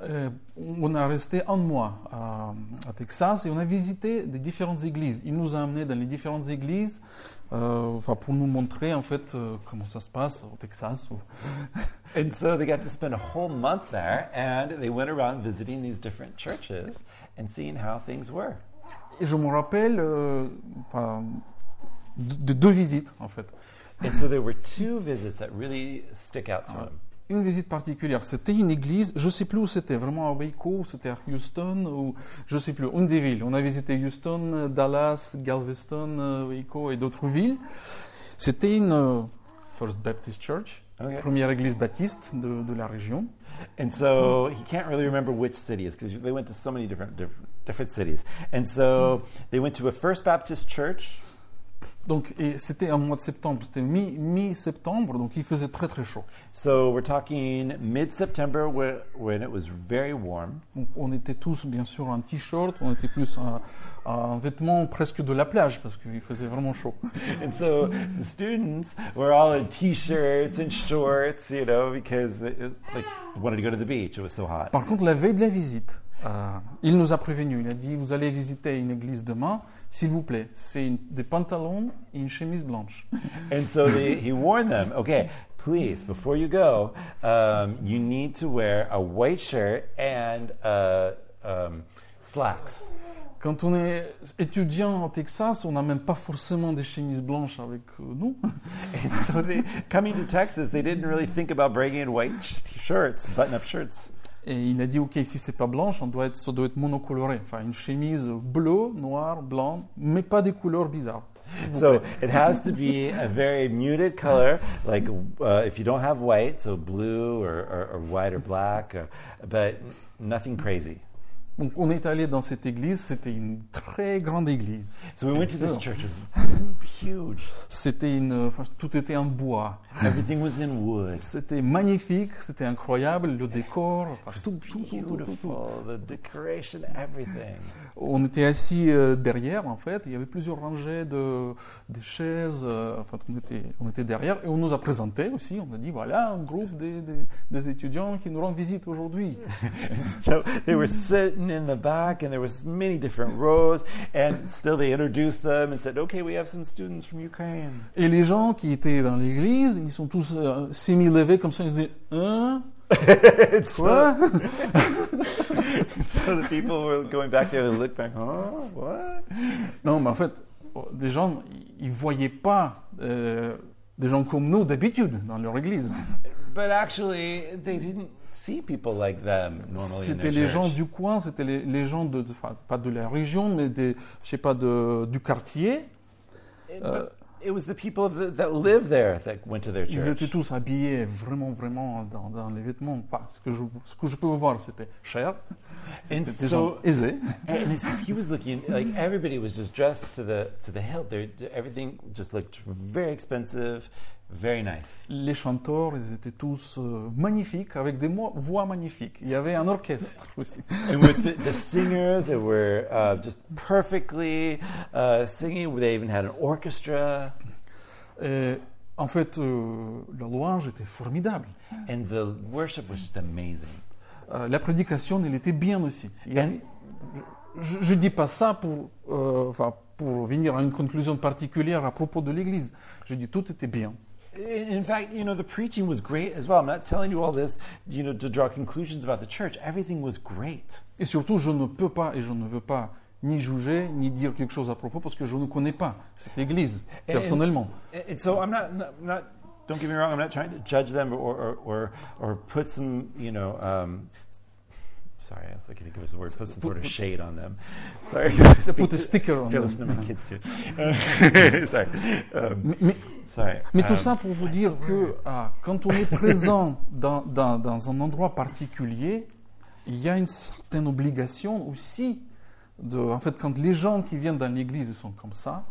Euh, on a resté un mois à, à Texas et on a visité des différentes églises. Il nous a amenés dans les différentes églises euh, pour nous montrer en fait euh, comment ça se passe au Texas. *laughs* And so they got to spend a whole month there, and they went around visiting these different churches and seeing how things were. Et je me rappelle de, de deux visites en fait. And so there were two visits that really stick out to Ah. him. Une visite particulière, c'était une église, je sais plus où c'était, vraiment à Waco, ou c'était à Houston, ou je sais plus, une des villes. On a visité Houston, Dallas, Galveston, euh, Waco et d'autres villes. C'était une euh, First Baptist Church, Okay. première église baptiste de, de la région. And so he can't really remember which city is because they went to so many different, different different cities. And so they went to a First Baptist church. Donc, c'était un mois de septembre, c'était mi- mi-septembre, donc il faisait très très chaud. So we're talking mid-September whe- when it was very warm. Donc, on était tous bien sûr en t-shirt, on était plus en, en vêtements presque de la plage parce qu'il faisait vraiment chaud. *laughs* And so the students were all in t-shirts and shorts, you know, because it was like they wanted to go to the beach. It was so hot. Par contre, la veille de la visite, euh, il nous a prévenu. Il a dit Vous allez visiter une église demain, s'il vous plaît. C'est des pantalons et une chemise blanche. *laughs* And so they, he warned them, okay, please, before you go, um, you need to wear a white shirt and uh, um, slacks. Quand on est étudiant au Texas, on n'a même pas forcément des chemises blanches avec euh, nous. *laughs* And so they, coming to Texas, they didn't really think about bringing in white sh- shirts, button-up shirts. Et il a dit Ok, si c'est pas blanche, on doit être, ça doit être monocoloré. Enfin, une chemise bleue, noire, blanc, mais pas des couleurs bizarres. So it has to be a very muted color, like uh, if you don't have white, so blue or, or, or white or black, uh, but nothing crazy. Donc, on est allé dans cette église. C'était une très grande église. So we went to this church. It was huge. C'était une, enfin, tout était en bois. Everything was in wood. C'était magnifique, c'était incroyable, le décor, enfin, tout, tout, tout, tout, the decoration, everything. On était assis euh, derrière, en fait. Il y avait plusieurs rangées de des chaises. euh, enfin, on était, on était derrière et on nous a présenté aussi. On a dit voilà un groupe des, des, des étudiants qui nous rendent visite aujourd'hui. *laughs* So they were sitting in the back, and there was many different rows, and still they introduced them and said, "Okay, we have some students from Ukraine." Et les gens qui étaient dans l'église, ils sont tous euh, semi-levés comme ça. Ils se disent hein? Quoi? *laughs* *laughs* So the people were going back there, they looked back, "Huh? What?" Non, mais en fait, oh, les gens, ils voyaient pas euh, des gens comme nous d'habitude dans leur église. But actually, they didn't see people like them normally in C'était les church. gens du coin, c'était les, les gens de, de- enfin, pas de la région, mais des, je sais pas, de, du quartier. It- Uh, but it was the people of the, that live there that went to their church. Ils étaient tous habillés vraiment, vraiment dans, dans les vêtements. Enfin, ce que je, ce que je peux voir, c'était cher. And C'était des so- gens aisés. And just, he was looking like everybody was just dressed to the to the hilt. They're, everything just looked very expensive, very nice. Les chanteurs, ils étaient tous euh, magnifiques, avec des voix magnifiques. Il y avait un orchestre *laughs* aussi. And with the, the singers, they were uh, just perfectly uh, singing. They even had an orchestra, Et, en fait, euh, la louange était formidable. and the worship was just amazing. Euh, la prédication, elle était bien aussi. Il And- je ne dis pas ça pour, euh, pour venir à une conclusion particulière à propos de l'Église. Je dis tout était bien. In fact, you know, the preaching was great as well. I'm not telling you all this, you know, to draw conclusions about the church. Everything was great. Et surtout, je ne peux pas et je ne veux pas ni juger, ni dire quelque chose à propos parce que je ne connais pas cette Église personnellement. And and so I'm not, not, not don't get me wrong, I'm not trying to judge them or, or, or, or put some, you know, um, sorry, I was to give us the word, put some sort of *laughs* shade on them. Sorry. Put a sticker on *laughs* them. listen to my kids too. *laughs* Sorry. Um, Mais, mais- sorry. mais tout Um, ça pour vous dire que ah, quand on est présent dans, dans- dans un endroit particulier, il y a une certaine obligation aussi. De, en fait, quand les gens qui viennent dans l'église sont comme ça,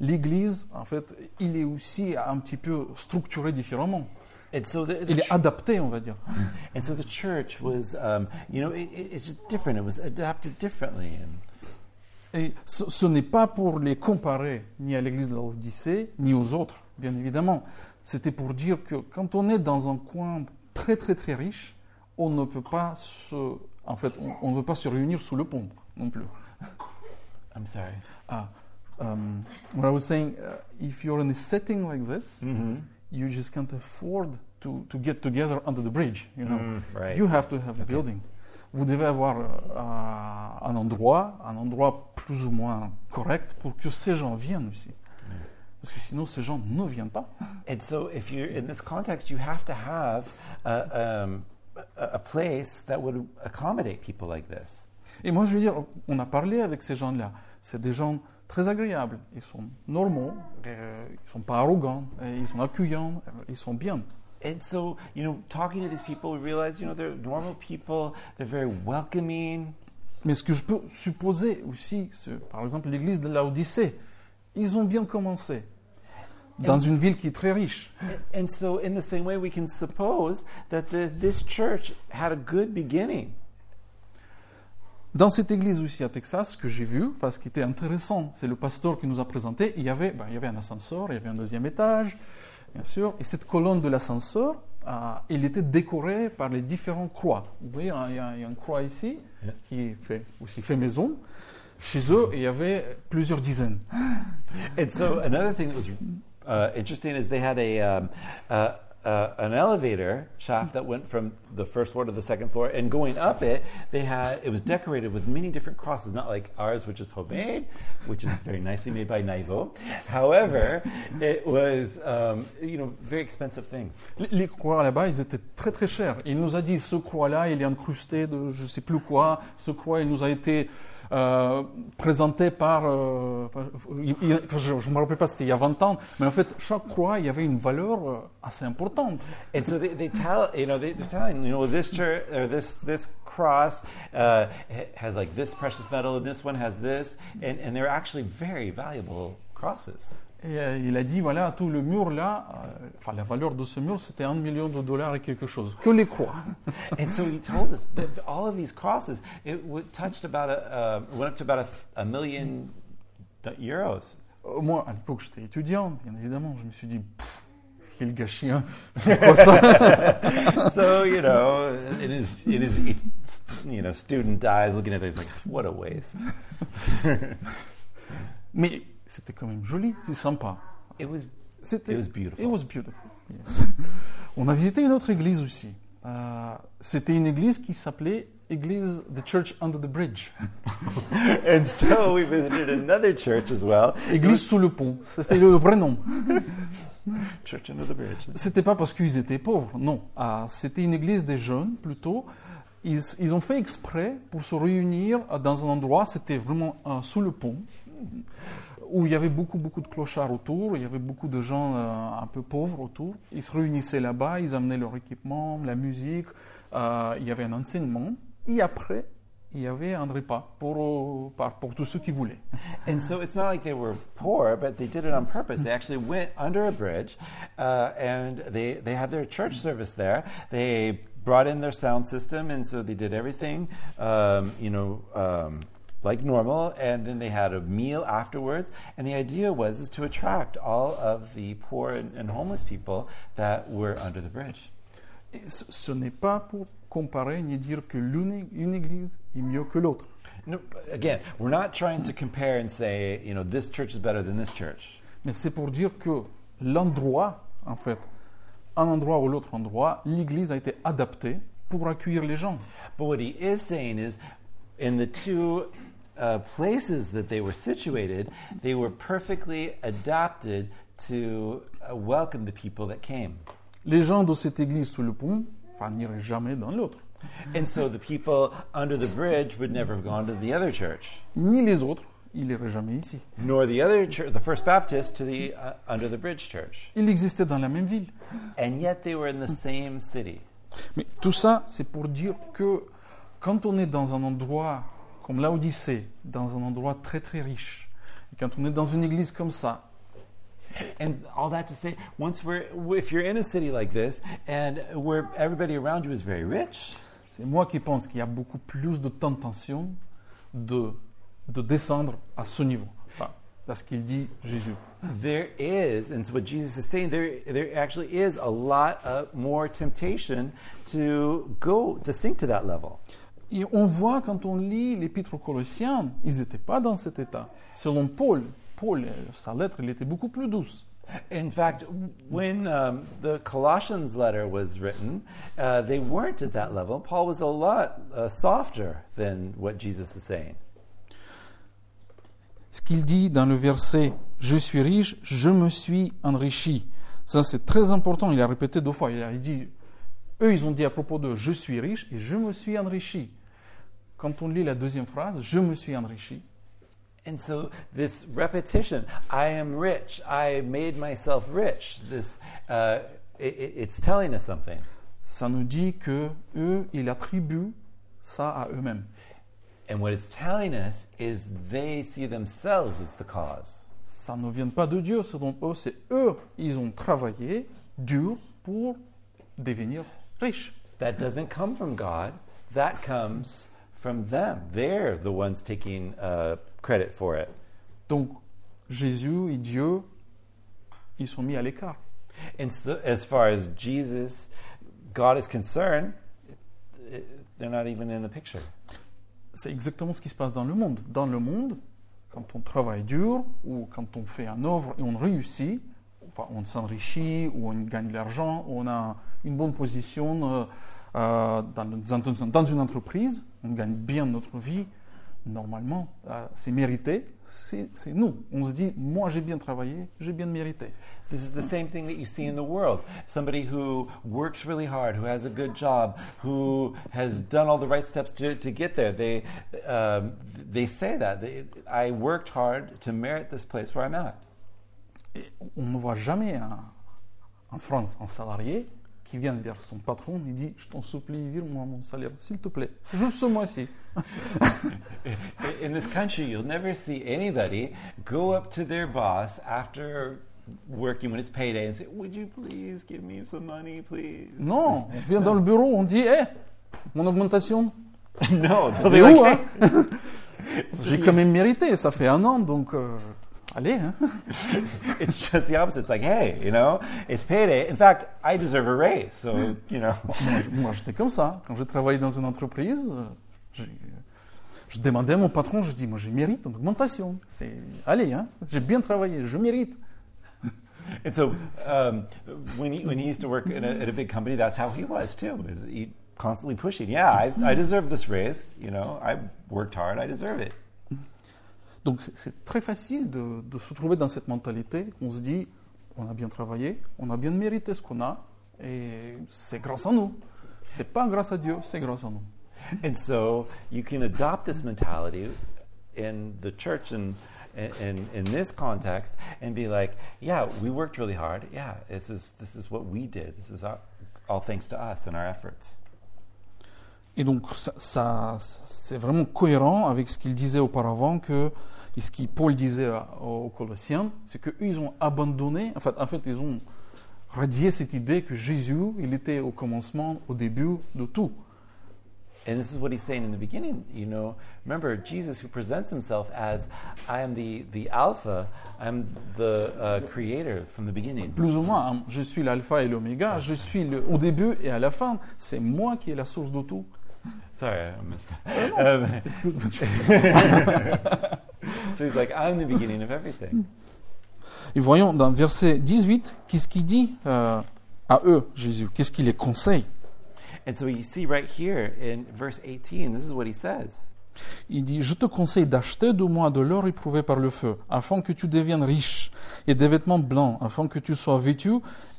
l'église, en fait, il est aussi un petit peu structuré différemment. And so the, the Il est adapté, on va dire. and so the church was, um, you know, it, it- it's just different. It was adapted differently. And Et ce, ce n'est pas pour les comparer ni à l'église de l'Odyssée, ni aux autres, bien évidemment. C'était pour dire que quand on est dans un coin très très très riche, on ne peut pas se, en fait, on, on ne peut pas se réunir sous le pont non plus. I'm sorry. Ah, um, what I was saying, uh, if you're in a setting like this, Mm-hmm. You just can't afford to, to get together under the bridge. You know, Mm, right. you have to have a building. Vous devez avoir euh, un endroit, un endroit plus ou moins correct pour que ces gens viennent aussi. Parce que sinon, ces gens ne viennent pas. *laughs* And so, if you're in this context, you have to have a, um, a, a place that would accommodate people like this. Et moi, je veux dire, on a parlé avec ces gens-là. C'est des gens très agréables. Ils sont normaux, euh, ils sont pas arrogants, ils sont accueillants, euh, ils sont bien. And so, you know, talking to these people, we realize, you know, they're normal people, they're very welcoming. Mais ce que je peux supposer aussi, c'est, par exemple, l'église de Laodicée, ils ont bien commencé dans une ville qui est très riche. And so, in the same way, we can suppose that the, this church had a good beginning. Dans cette église aussi à Texas, ce que j'ai vu, enfin, ce qui était intéressant, c'est le pasteur qui nous a présenté, il y avait, ben, il y avait un ascenseur, il y avait un deuxième étage, bien sûr, et cette colonne de l'ascenseur, euh, il était décorée par les différentes croix. Vous voyez, hein, il y a, il y a une croix ici, Yes. qui est fait, aussi fait maison. Chez eux, il y avait plusieurs dizaines. And so, another thing that was uh, interesting is they had a um, uh, uh, an elevator shaft that went from the first floor to the second floor, and going up it, they had it was decorated with many different crosses, not like ours, which is homemade, which is very nicely made by Naivo. However, it was um, you know very expensive things. Les- croix là-bas, ils étaient très très chers. Il nous a dit, ce croix-là, il est incrusté de je sais plus quoi. Ce croix, il nous a été euh, présenté par... euh, il- il- je ne me rappelle pas, c'était il y a 20 ans. Mais en fait, chaque croix, il y avait une valeur euh, assez importante. And so they, tell you know they, they're you know this church or this this cross uh, has like this precious metal and this one has this and, and they're actually very valuable crosses. Et euh, il a dit, voilà, tout le mur là, euh, enfin la valeur de ce mur, c'était un million de dollars et quelque chose. Que les croix. *laughs* And so he told us that all of these crosses it w- touched about a uh, went up to about a, a million euros. Euh, Moi, à l'époque, j'étais étudiant, bien évidemment. Je me suis dit, Pff, quel gâchis, hein. c'est quoi ça? *laughs* So you know, it is it is you know student eyes looking at it, it's like what a waste. Mais c'était quand même joli, c'est sympa. It was C'était, It was beautiful. It was beautiful. yes. On a visité une autre église aussi. Euh, c'était une église qui s'appelait Église The Church Under the Bridge. *laughs* and so we visited another church as well. Église sous le pont. C'était le vrai nom. *laughs* Church under the bridge. C'était pas parce qu'ils étaient pauvres, non. Ah, c'était une église des jeunes plutôt. Ils, ils ont fait exprès pour se réunir dans un endroit, c'était vraiment euh, sous le pont, où il y avait beaucoup, beaucoup de clochards autour, il y avait beaucoup de gens euh, un peu pauvres autour. Ils se réunissaient là-bas, ils amenaient leur équipement, la musique, euh, il y avait un enseignement. Et après, il y avait un repas pour, euh, pour tous ceux qui voulaient. *laughs* And so it's not like they were poor, but they did it on purpose. They actually went under a bridge, uh, and they they had their church service there. They brought in their sound system, and so they did everything, um, you know. Um, like normal, and then they had a meal afterwards. And the idea was is to attract all of the poor and, and homeless people that were under the bridge. Et ce, ce n'est pas pour comparer ni dire que l'une une église est mieux que l'autre. No, again, we're not trying to compare and say, you know, this church is better than this church. Mais c'est pour dire que l'endroit, en fait, un endroit ou l'autre endroit, l'église a été adaptée pour accueillir les gens. But what he is saying is, in the two uh, places that they were situated, they were perfectly adapted to uh, welcome the people that came. Les gens de cette église sous le pont, enfin, n'iraient jamais dans l'autre. And so the people under the bridge would never have gone to the other church, Ni les autres, ils n'iraient jamais ici. nor the other church, the First Baptist, to the uh, under the bridge church. Ils existaient dans la même ville. And yet they were in the same city. Mais tout ça, c'est pour dire que quand on est dans un endroit comme l'Odyssée, dans un endroit très très riche, et quand on est dans une église comme ça, And all that to say, once we're, if you're in a city like this, and where everybody around you is very rich, c'est moi qui pense qu'il y a beaucoup plus de tentation de, de descendre à ce niveau. Enfin, à ce qu'il dit Jésus. There is, and so what Jesus is saying, there, there actually is a lot of more temptation to go, to sink to that level. Et on voit quand on lit l'épître aux Colossiens, ils n'étaient pas dans cet état. Selon Paul, Paul, sa lettre, elle était beaucoup plus douce. In fact, when um, the Colossians letter was written, uh, they weren't at that level. Paul was a lot uh, softer than what Jesus is saying. Ce qu'il dit dans le verset Je suis riche, je me suis enrichi. Ça, c'est très important. Il a répété deux fois. Il a dit Eux, ils ont dit à propos de Je suis riche et je me suis enrichi. Quand on lit la deuxième phrase, je me suis enrichi, And so this repetition, I am rich, I made myself rich, this, uh, it, it- it's telling us something. ça nous dit que eux, ils attribuent ça à eux-mêmes. And what it's telling us is they see themselves as the cause. Ça ne vient pas de Dieu, selon eux, c'est eux, ils ont travaillé dur pour devenir riches. That doesn't come from God, that comes from them. They're the ones taking uh, credit for it. Donc Jésus et Dieu, ils sont mis à l'écart. And so, as far as Jesus, God is concerned, they're not even in the picture. C'est exactement ce qui se passe dans le monde. Dans le monde, quand on travaille dur ou quand on fait un œuvre et on réussit, enfin, on s'enrichit ou on gagne de l'argent, ou on a une bonne position euh, euh, dans, dans- dans une entreprise, on gagne bien notre vie, normalement, euh, c'est mérité, c'est nous. On se dit, moi j'ai bien travaillé, j'ai bien mérité. This is the same thing that you see in the world. Somebody who works really hard, who has a good job, who has done all the right steps to, to get there. They, um, they say that. They, I worked hard to merit this place where I'm at. Et on ne voit jamais un- en France un salarié qui vient vers son patron et dit Je t'en supplie, vire-moi mon salaire, s'il te plaît, juste ce mois-ci. *laughs* In this country, you'll never see anybody go up to their boss after working when it's payday and say, Would you please give me some money, please? Non, on vient dans le bureau, on dit Hé, mon augmentation, *laughs* no, they'll elle be est like, où hein? "Hey." *laughs* J'ai quand même mérité, ça fait un an, donc euh, allez. Hein? *laughs* It's just the opposite. It's like, hey, you know, it's payday. In fact, I deserve a raise. So, you know. *laughs* Moi, je- j'étais comme ça. Quand j'ai travaillé dans une entreprise, j'ai- je demandais à mon patron, je dis Moi, je mérite une augmentation. C'est Allez, hein, j'ai bien travaillé, je mérite. *laughs* And so, um, when, he, when he used to work in a, at a big company, that's how he was too. Is he constantly pushing? Yeah, I, I deserve this raise. You know, I've worked hard. I deserve it. Donc c'est- très facile de, de se trouver dans cette mentalité. On se dit, on a bien travaillé, on a bien mérité ce qu'on a, et c'est grâce à nous. C'est pas grâce à Dieu, c'est grâce à nous. And so, you can adopt this mentality in the church and in, in this context and be like, yeah, we worked really hard. Yeah, this is, this is what we did. This is our, all thanks to us and our efforts. Et donc ça, ça- c'est vraiment cohérent avec ce qu'il disait auparavant que et ce que Paul disait aux Colossiens, c'est qu'eux ils ont abandonné, en fait, en fait ils ont radié cette idée que Jésus, il était au commencement, au début de tout. And this is what he's saying in the beginning. You know, remember Jesus, who presents himself as I am the, the Alpha, I'm the uh, creator from the beginning. Plus ou moins, hein, je suis l'alpha et l'oméga, je suis le, au début et à la fin, c'est moi qui est la source de tout. Sorry, I missed that. Um, It's good. *laughs* *laughs* so he's like, I'm the beginning of everything. Et voyons dans verset 18, qu'est-ce qu'il dit euh, à eux, Jésus? Qu'est-ce qu'il les conseille? And so you see right here in verse 18, this is what he says. Il dit, je te conseille d'acheter de moi de l'or éprouvé par le feu, afin que tu deviennes riche, et des vêtements blancs, afin que tu sois vêtu,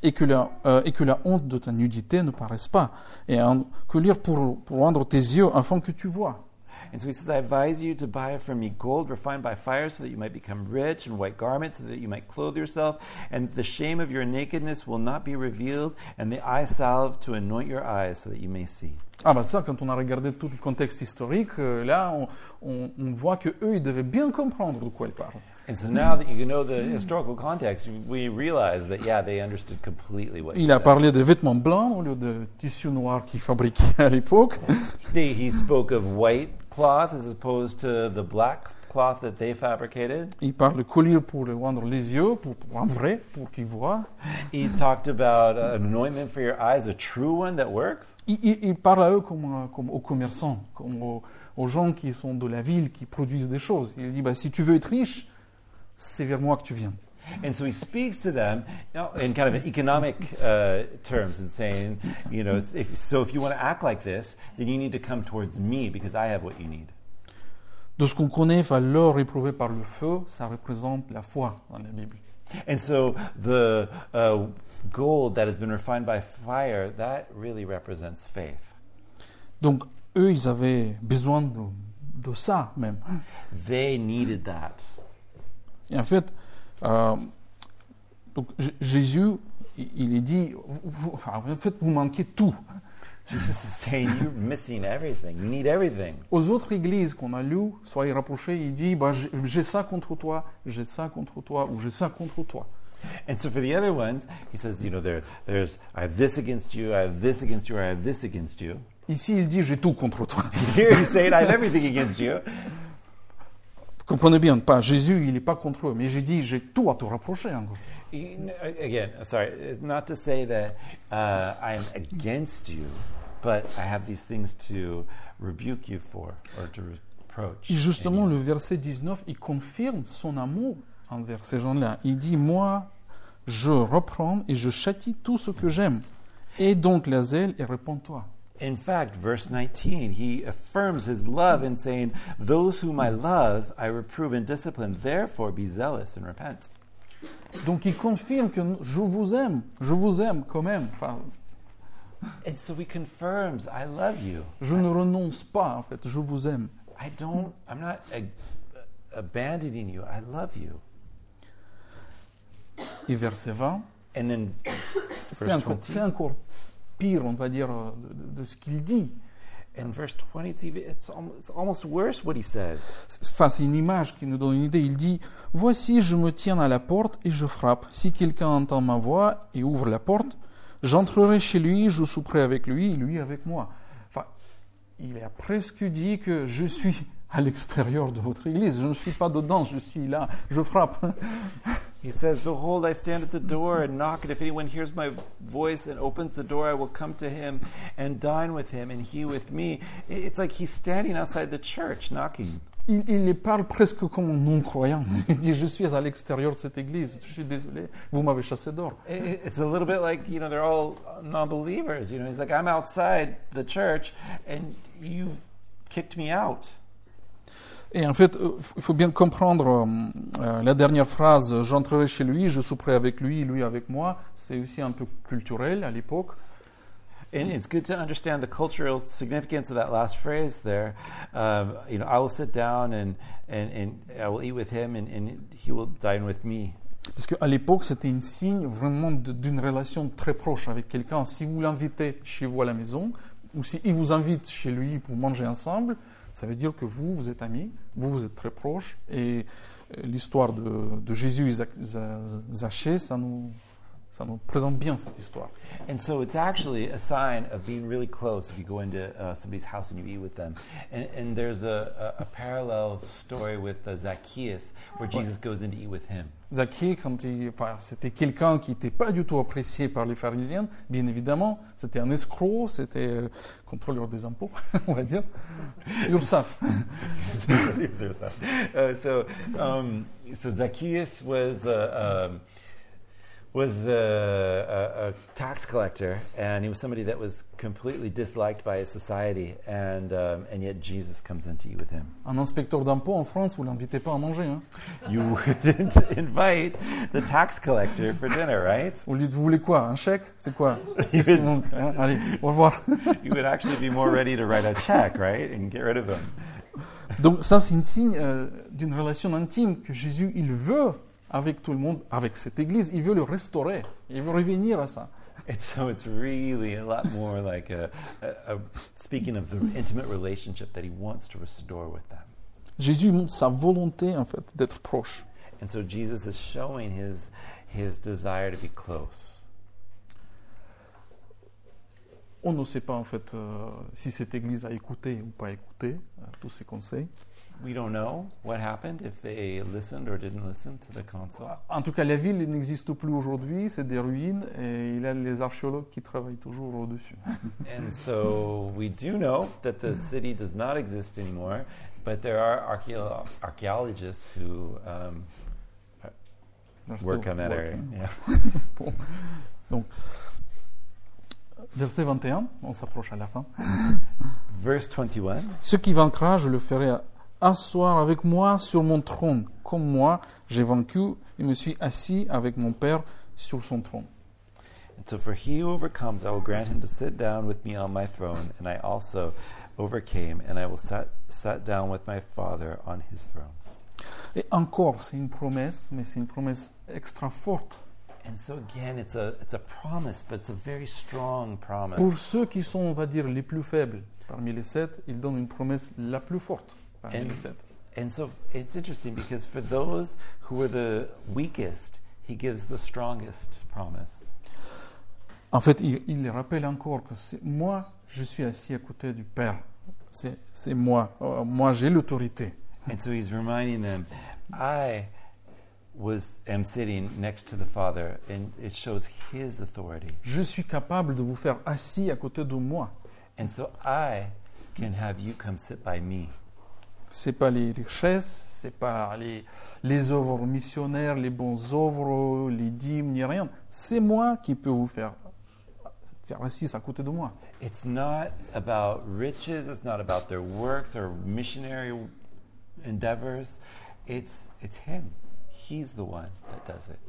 et que la, euh, et que la honte de ta nudité ne paraisse pas, et un collier pour, pour rendre tes yeux, afin que tu vois. And so he says, I advise you to buy from me gold refined by fire so that you might become rich, and white garments so that you might clothe yourself, and the shame of your nakedness will not be revealed, and the eye salve to anoint your eyes so that you may see. Ah ben ça, quand on a regardé tout le contexte historique, euh, là, on, on, on voit que eux, ils devaient bien comprendre de quoi ils parlent. And so now that you know the historical context, we realize that, yeah, they understood completely what he Il a parlé de vêtements blancs au lieu de tissu noir qu'ils fabriquaient à l'époque. He, he spoke of white cloth as opposed to the black cloth that they fabricated? Il parle de collier pour les rendre les yeux, pour, pour un vrai, pour qu'ils voient. He talked about an anointment for your eyes, a true one that works? Il, il- il parle à eux comme, euh, comme aux commerçants, comme aux, aux gens qui sont de la ville, qui produisent des choses. Il dit, bah, si tu veux être riche, c'est vers moi que tu viens. And so he speaks to them in kind of an economic uh, terms and saying, you know, if, so if you want to act like this, then you need to come towards me because I have what you need. De ce qu'on connaît, enfin, l'or éprouvé par le feu, ça représente la foi dans la Bible. And so the uh, gold that has been refined by fire, that really represents faith. Donc, eux, ils avaient besoin de, de ça même. They needed that. Et en fait, euh, donc, Jésus, il est dit, vous- vous- en fait, vous manquez tout. Jesus is saying you're missing everything. You need everything. Aux autres églises qu'on a lues, soyez rapprochés, il dit, bah, j'ai ça contre toi, j'ai ça contre toi, ou j'ai ça contre toi. And so for the other ones, he says, you know, there, there's I have this against you, I have this against you, or I have this against you. Ici, il dit, j'ai tout contre toi. Here he's saying, I have everything against you. Comprenez bien, pas Jésus, il n'est pas contre eux, mais j'ai dit, j'ai tout à te rapprocher. encore. Again, sorry, it's not to say that uh, I'm against you, but I have these things to rebuke you for or to reproach. Et justement, le verset 19, il confirme son amour envers ces gens-là. Il dit, moi, je reprends et je châtie tout ce que j'aime. Et donc la zèle et réponds-toi. In fact, verse 19, he affirms his love in saying, Those whom I love, I reprove and discipline. Therefore, be zealous and repent. Donc il confirme que je vous aime, je vous aime quand même. Enfin, And so he confirms, I love you. je ne renonce pas, en fait, je vous aime. I don't, I'm not ag- abandoning you. I love you. Et verset 20, And then, c'est verse encore, 20. c'est encore pire, on va dire, de, de- ce qu'il dit. In verse 20, it's, even, it's, almost, it's almost worse what he says. Enfin, c'est une image qui nous donne une idée. Il dit Voici, je me tiens à la porte et je frappe. Si quelqu'un entend ma voix et ouvre la porte, j'entrerai chez lui, je souperai avec lui et lui avec moi. Enfin, il a presque dit que je suis à l'extérieur de votre église. Je ne suis pas dedans, je suis là, je frappe. He says, Behold, I stand at the door and knock, and if anyone hears my voice and opens the door, I will come to him and dine with him, and he with me. It's like he's standing outside the church knocking. Il, il les parle presque comme un non-croyant. *laughs* Il dit Je suis à l'extérieur de cette église, je suis désolé, vous m'avez chassé i- It's a little bit like, you know, they're all non believers. You know, he's like, I'm outside the church, and you've kicked me out. Et en fait, euh, il faut bien comprendre euh, euh, la dernière phrase J'entrerai chez lui, je souperai avec lui, lui avec moi. C'est aussi un peu culturel à l'époque. And it's good to understand the cultural significance of that last phrase there. Um, you know, I will sit down and, and, and I will eat with him, and, and he will dine with me. Parce qu'à l'époque, c'était un signe vraiment d'une relation très proche avec quelqu'un. Si vous l'invitez chez vous à la maison, ou s'il vous invite chez lui pour manger ensemble, ça veut dire que vous, vous êtes amis, vous, vous êtes très proches. Et euh, l'histoire de, Jésus et Zac- Za- Zachée, ça nous, ça nous présente bien cette histoire. And so it's actually a sign of being really close if you go into uh, somebody's house and you eat with them. And, and there's a, a, a parallel story with uh, Zacchaeus where Jesus goes in to eat with him. Zaché, quand il, enfin, c'était quelqu'un qui n'était pas du tout apprécié par les pharisiens, bien évidemment, c'était un escroc, c'était euh, contrôleur des impôts, *laughs* on va dire. Ursaf. *laughs* uh, so, um, so Zacchaeus was uh, um, was a, a, a tax collector, and he was somebody that was completely disliked by his society, and um, and yet Jesus comes in to eat with him. Un inspecteur d'impôts en France, vous l'invitez pas à manger. Hein. You *laughs* wouldn't invite the tax collector for dinner, right? Vous lui dites, vous voulez quoi? Un chèque? C'est quoi? *laughs* Qu'est-ce Hein, Allez, au revoir. *laughs* You would actually be more ready to write a check, right, and get rid of him. Donc ça, c'est un signe euh, d'une relation intime que Jésus, il veut avec tout le monde, avec cette Église. Il veut le restaurer. Il veut revenir à ça. And so it's really a lot more like a, a, a speaking of the intimate relationship that he wants to restore with them. Jésus montre sa volonté, en fait, d'être proche. And so Jesus is showing his his desire to be close. On ne sait pas, en fait, euh, si cette Église a écouté ou pas écouté euh, tous ces conseils. We don't know what happened if they listened or didn't listen to the council. En tout cas, la ville n'existe plus aujourd'hui, c'est des ruines, et il y a les archéologues qui travaillent toujours au-dessus. *laughs* And so we do know that the city does not exist anymore, but there are archaeologists who um, work on that area. working. Yeah. *laughs* Bon. Donc, verset 21, on s'approche à la fin. Verse 21. Ce qui vaincra, je le ferai asseoir avec moi sur mon trône, comme moi j'ai vaincu et me suis assis avec mon Père sur son trône. And so for he who overcomes, I will grant him to sit down with me on my throne, and I also overcame, and I will sat, sat down with my Father on his throne. Et encore, c'est une promesse, mais c'est une promesse extra forte. And so again, it's a it's a promise, but it's a very strong promise. Pour ceux qui sont, on va dire, les plus faibles parmi les sept, il donne une promesse la plus forte And-. And so it's interesting because for those who are the weakest, he gives the strongest promise. En fait, il, il les rappelle encore que c'est moi, je suis assis à côté du Père. C'est c'est moi. Euh, moi, j'ai l'autorité. And so he's reminding them, I was am sitting next to the Father, and it shows his authority. Je suis capable de vous faire assis à côté de moi. And so I can have you come sit by me. C'est pas les richesses, c'est pas les, les œuvres missionnaires, les bonnes œuvres, les dîmes, ni rien. C'est moi qui peux vous faire, faire à côté de moi. It's not about riches, it's not about their works or missionary endeavors. It's it's him. He's the one that does it.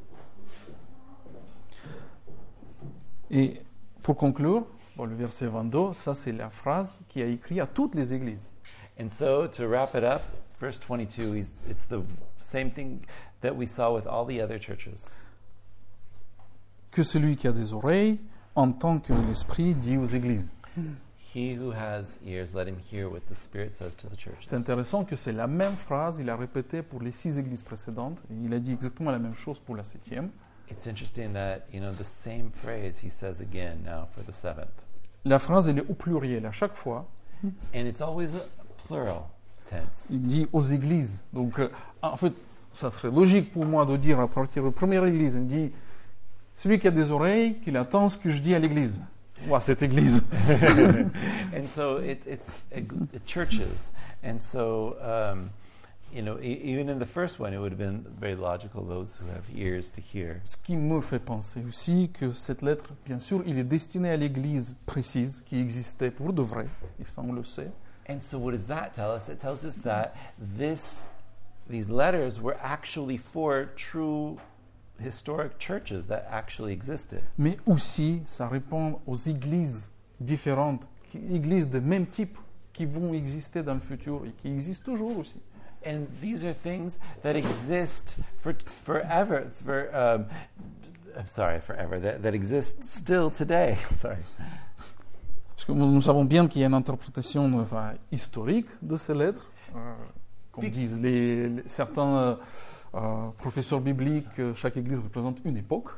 Et pour conclure, bon, le verset 22, ça c'est la phrase qui a écrit à toutes les églises. And so to wrap it up, verse 22, he's, it's the same thing that we saw with all the other churches. Que celui qui a des oreilles entend que l'Esprit dit aux églises. He who has ears, let him hear what the Spirit says to the churches. C'est intéressant que c'est la même phrase, il a répété pour les six églises précédentes, et il a dit exactement la même chose pour la septième. It's interesting that, you know, the same phrase he says again now for the seventh. La phrase, elle est au pluriel à chaque fois. And it's always a plural tense. Il dit aux églises. Donc, euh, en fait, ça serait logique pour moi de dire à partir de la première église, il dit celui qui a des oreilles, qu'il attend ce que je dis à l'église. Ou à cette église. *laughs* and so it, it's churches. And so, um, you know, e- even in the first one, it would have been very logical those who have ears to hear. Ce qui me fait penser aussi que cette lettre, bien sûr, il est destiné à l'église précise qui existait pour de vrai, et ça on le sait. And so, what does that tell us? It tells us that this, these letters were actually for true historic churches that actually existed. Mais aussi, ça répond aux églises différentes, qui- églises de même type, qui vont exister dans le futur et qui existent toujours aussi. And these are things that exist for forever. For um, I'm sorry, forever. That, that exist still today. *laughs* sorry. Parce que nous savons bien qu'il y a une interprétation enfin, historique de ces lettres, euh, comme disent les, les- certains euh, euh, professeurs bibliques, euh, chaque église représente une époque.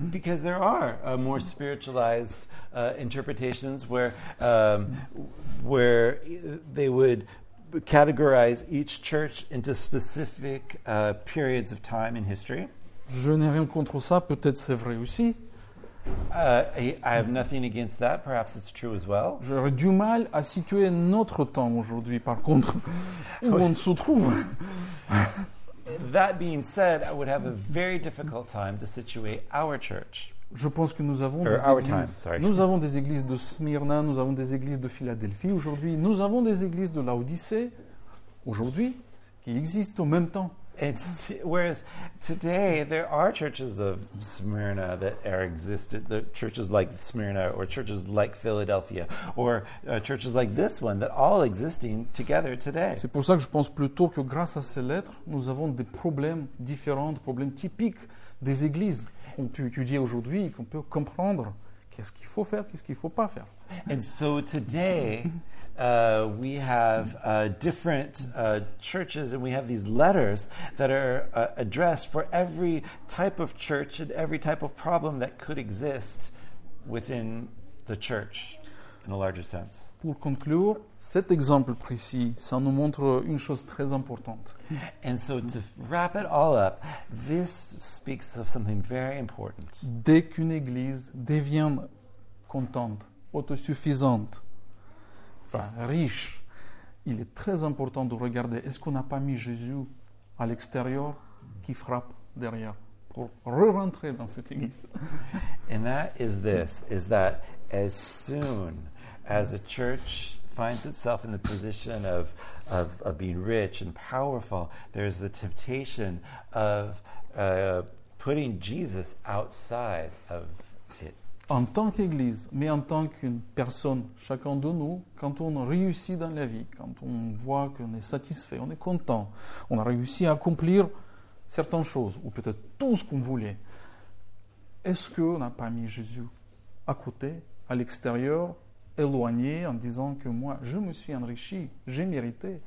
Because there are uh, more spiritualized uh, interpretations where, um, where they would categorize each church into specific uh, periods of time in history. Je n'ai rien contre ça, peut-être c'est vrai aussi. J'aurais du mal à situer notre temps aujourd'hui, par contre, où on se trouve. That being said, I would have a very difficult time to situate our church. Je pense que nous avons, des our églises, time, sorry. nous avons des églises de Smyrna, nous avons des églises de Philadelphie aujourd'hui, nous avons des églises de Laodicée aujourd'hui qui existent en même temps. It's whereas today there are churches of Smyrna that are existed, the churches like Smyrna or churches like Philadelphia or uh, churches like this one that all existing together today. C'est pour ça que je pense plutôt que grâce à ces lettres, nous avons des problèmes différents, des problèmes typiques des églises qu'on peut étudier aujourd'hui et qu'on peut comprendre qu'est-ce qu'il faut faire, qu'est-ce qu'il ne faut pas faire. And so today uh, we have uh, different uh, churches and we have these letters that are uh, addressed for every type of church and every type of problem that could exist within the church in a larger sense. Pour conclure, cet exemple précis, ça nous montre une chose très importante. And so to wrap it all up, this speaks of something very important. Dès qu'une église devient contente, autosuffisante, enfin riche, il est très important de regarder est-ce qu'on n'a pas mis Jésus à l'extérieur qui frappe derrière pour re-rentrer dans cette église? *laughs* And that is this is that as soon as a church finds itself in the position of, of, of being rich and powerful, there's the temptation of uh, putting Jesus outside of. En tant qu'Église, mais en tant qu'une personne, chacun de nous, quand on réussit dans la vie, quand on voit qu'on est satisfait, on est content, on a réussi à accomplir certaines choses, ou peut-être tout ce qu'on voulait, est-ce qu'on n'a pas mis Jésus à côté, à l'extérieur, éloigné, en disant que moi, je me suis enrichi, j'ai mérité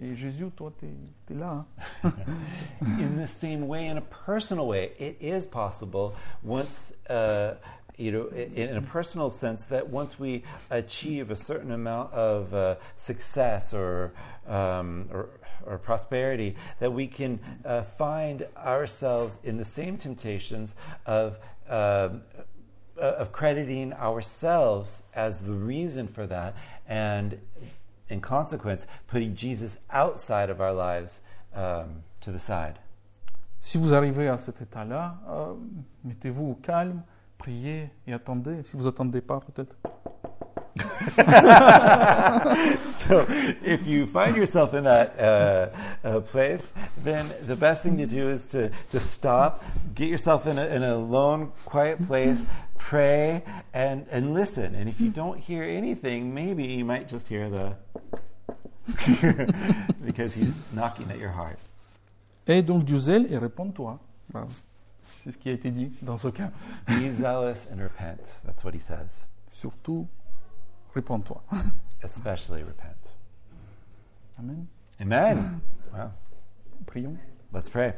et Jésus, toi, tu es, là. Hein? *laughs* in the same way, in a personal way, it is possible once, uh, you know, in, a personal sense, that once we achieve a certain amount of uh, success or, um, or, or, prosperity, that we can uh, find ourselves in the same temptations of. Um, of crediting ourselves as the reason for that and in consequence, putting Jesus outside of our lives um, to the side. Si vous arrivez à cet état-là, euh, mettez-vous au calme, priez et attendez. Si vous attendez pas, peut-être. *laughs* so, if you find yourself in that uh, uh, place, then the best thing to do is to, to stop, get yourself in a, in a lone, quiet place, pray, and, and listen. And if you don't hear anything, maybe you might just hear the. *laughs* because he's knocking at your heart. Et donc et réponds-toi. C'est ce qui a été dit dans ce cas. Be zealous and repent. That's what he says. Surtout Réponds-toi. Especially repent. Amen. Amen. Wow. Prions. Let's pray.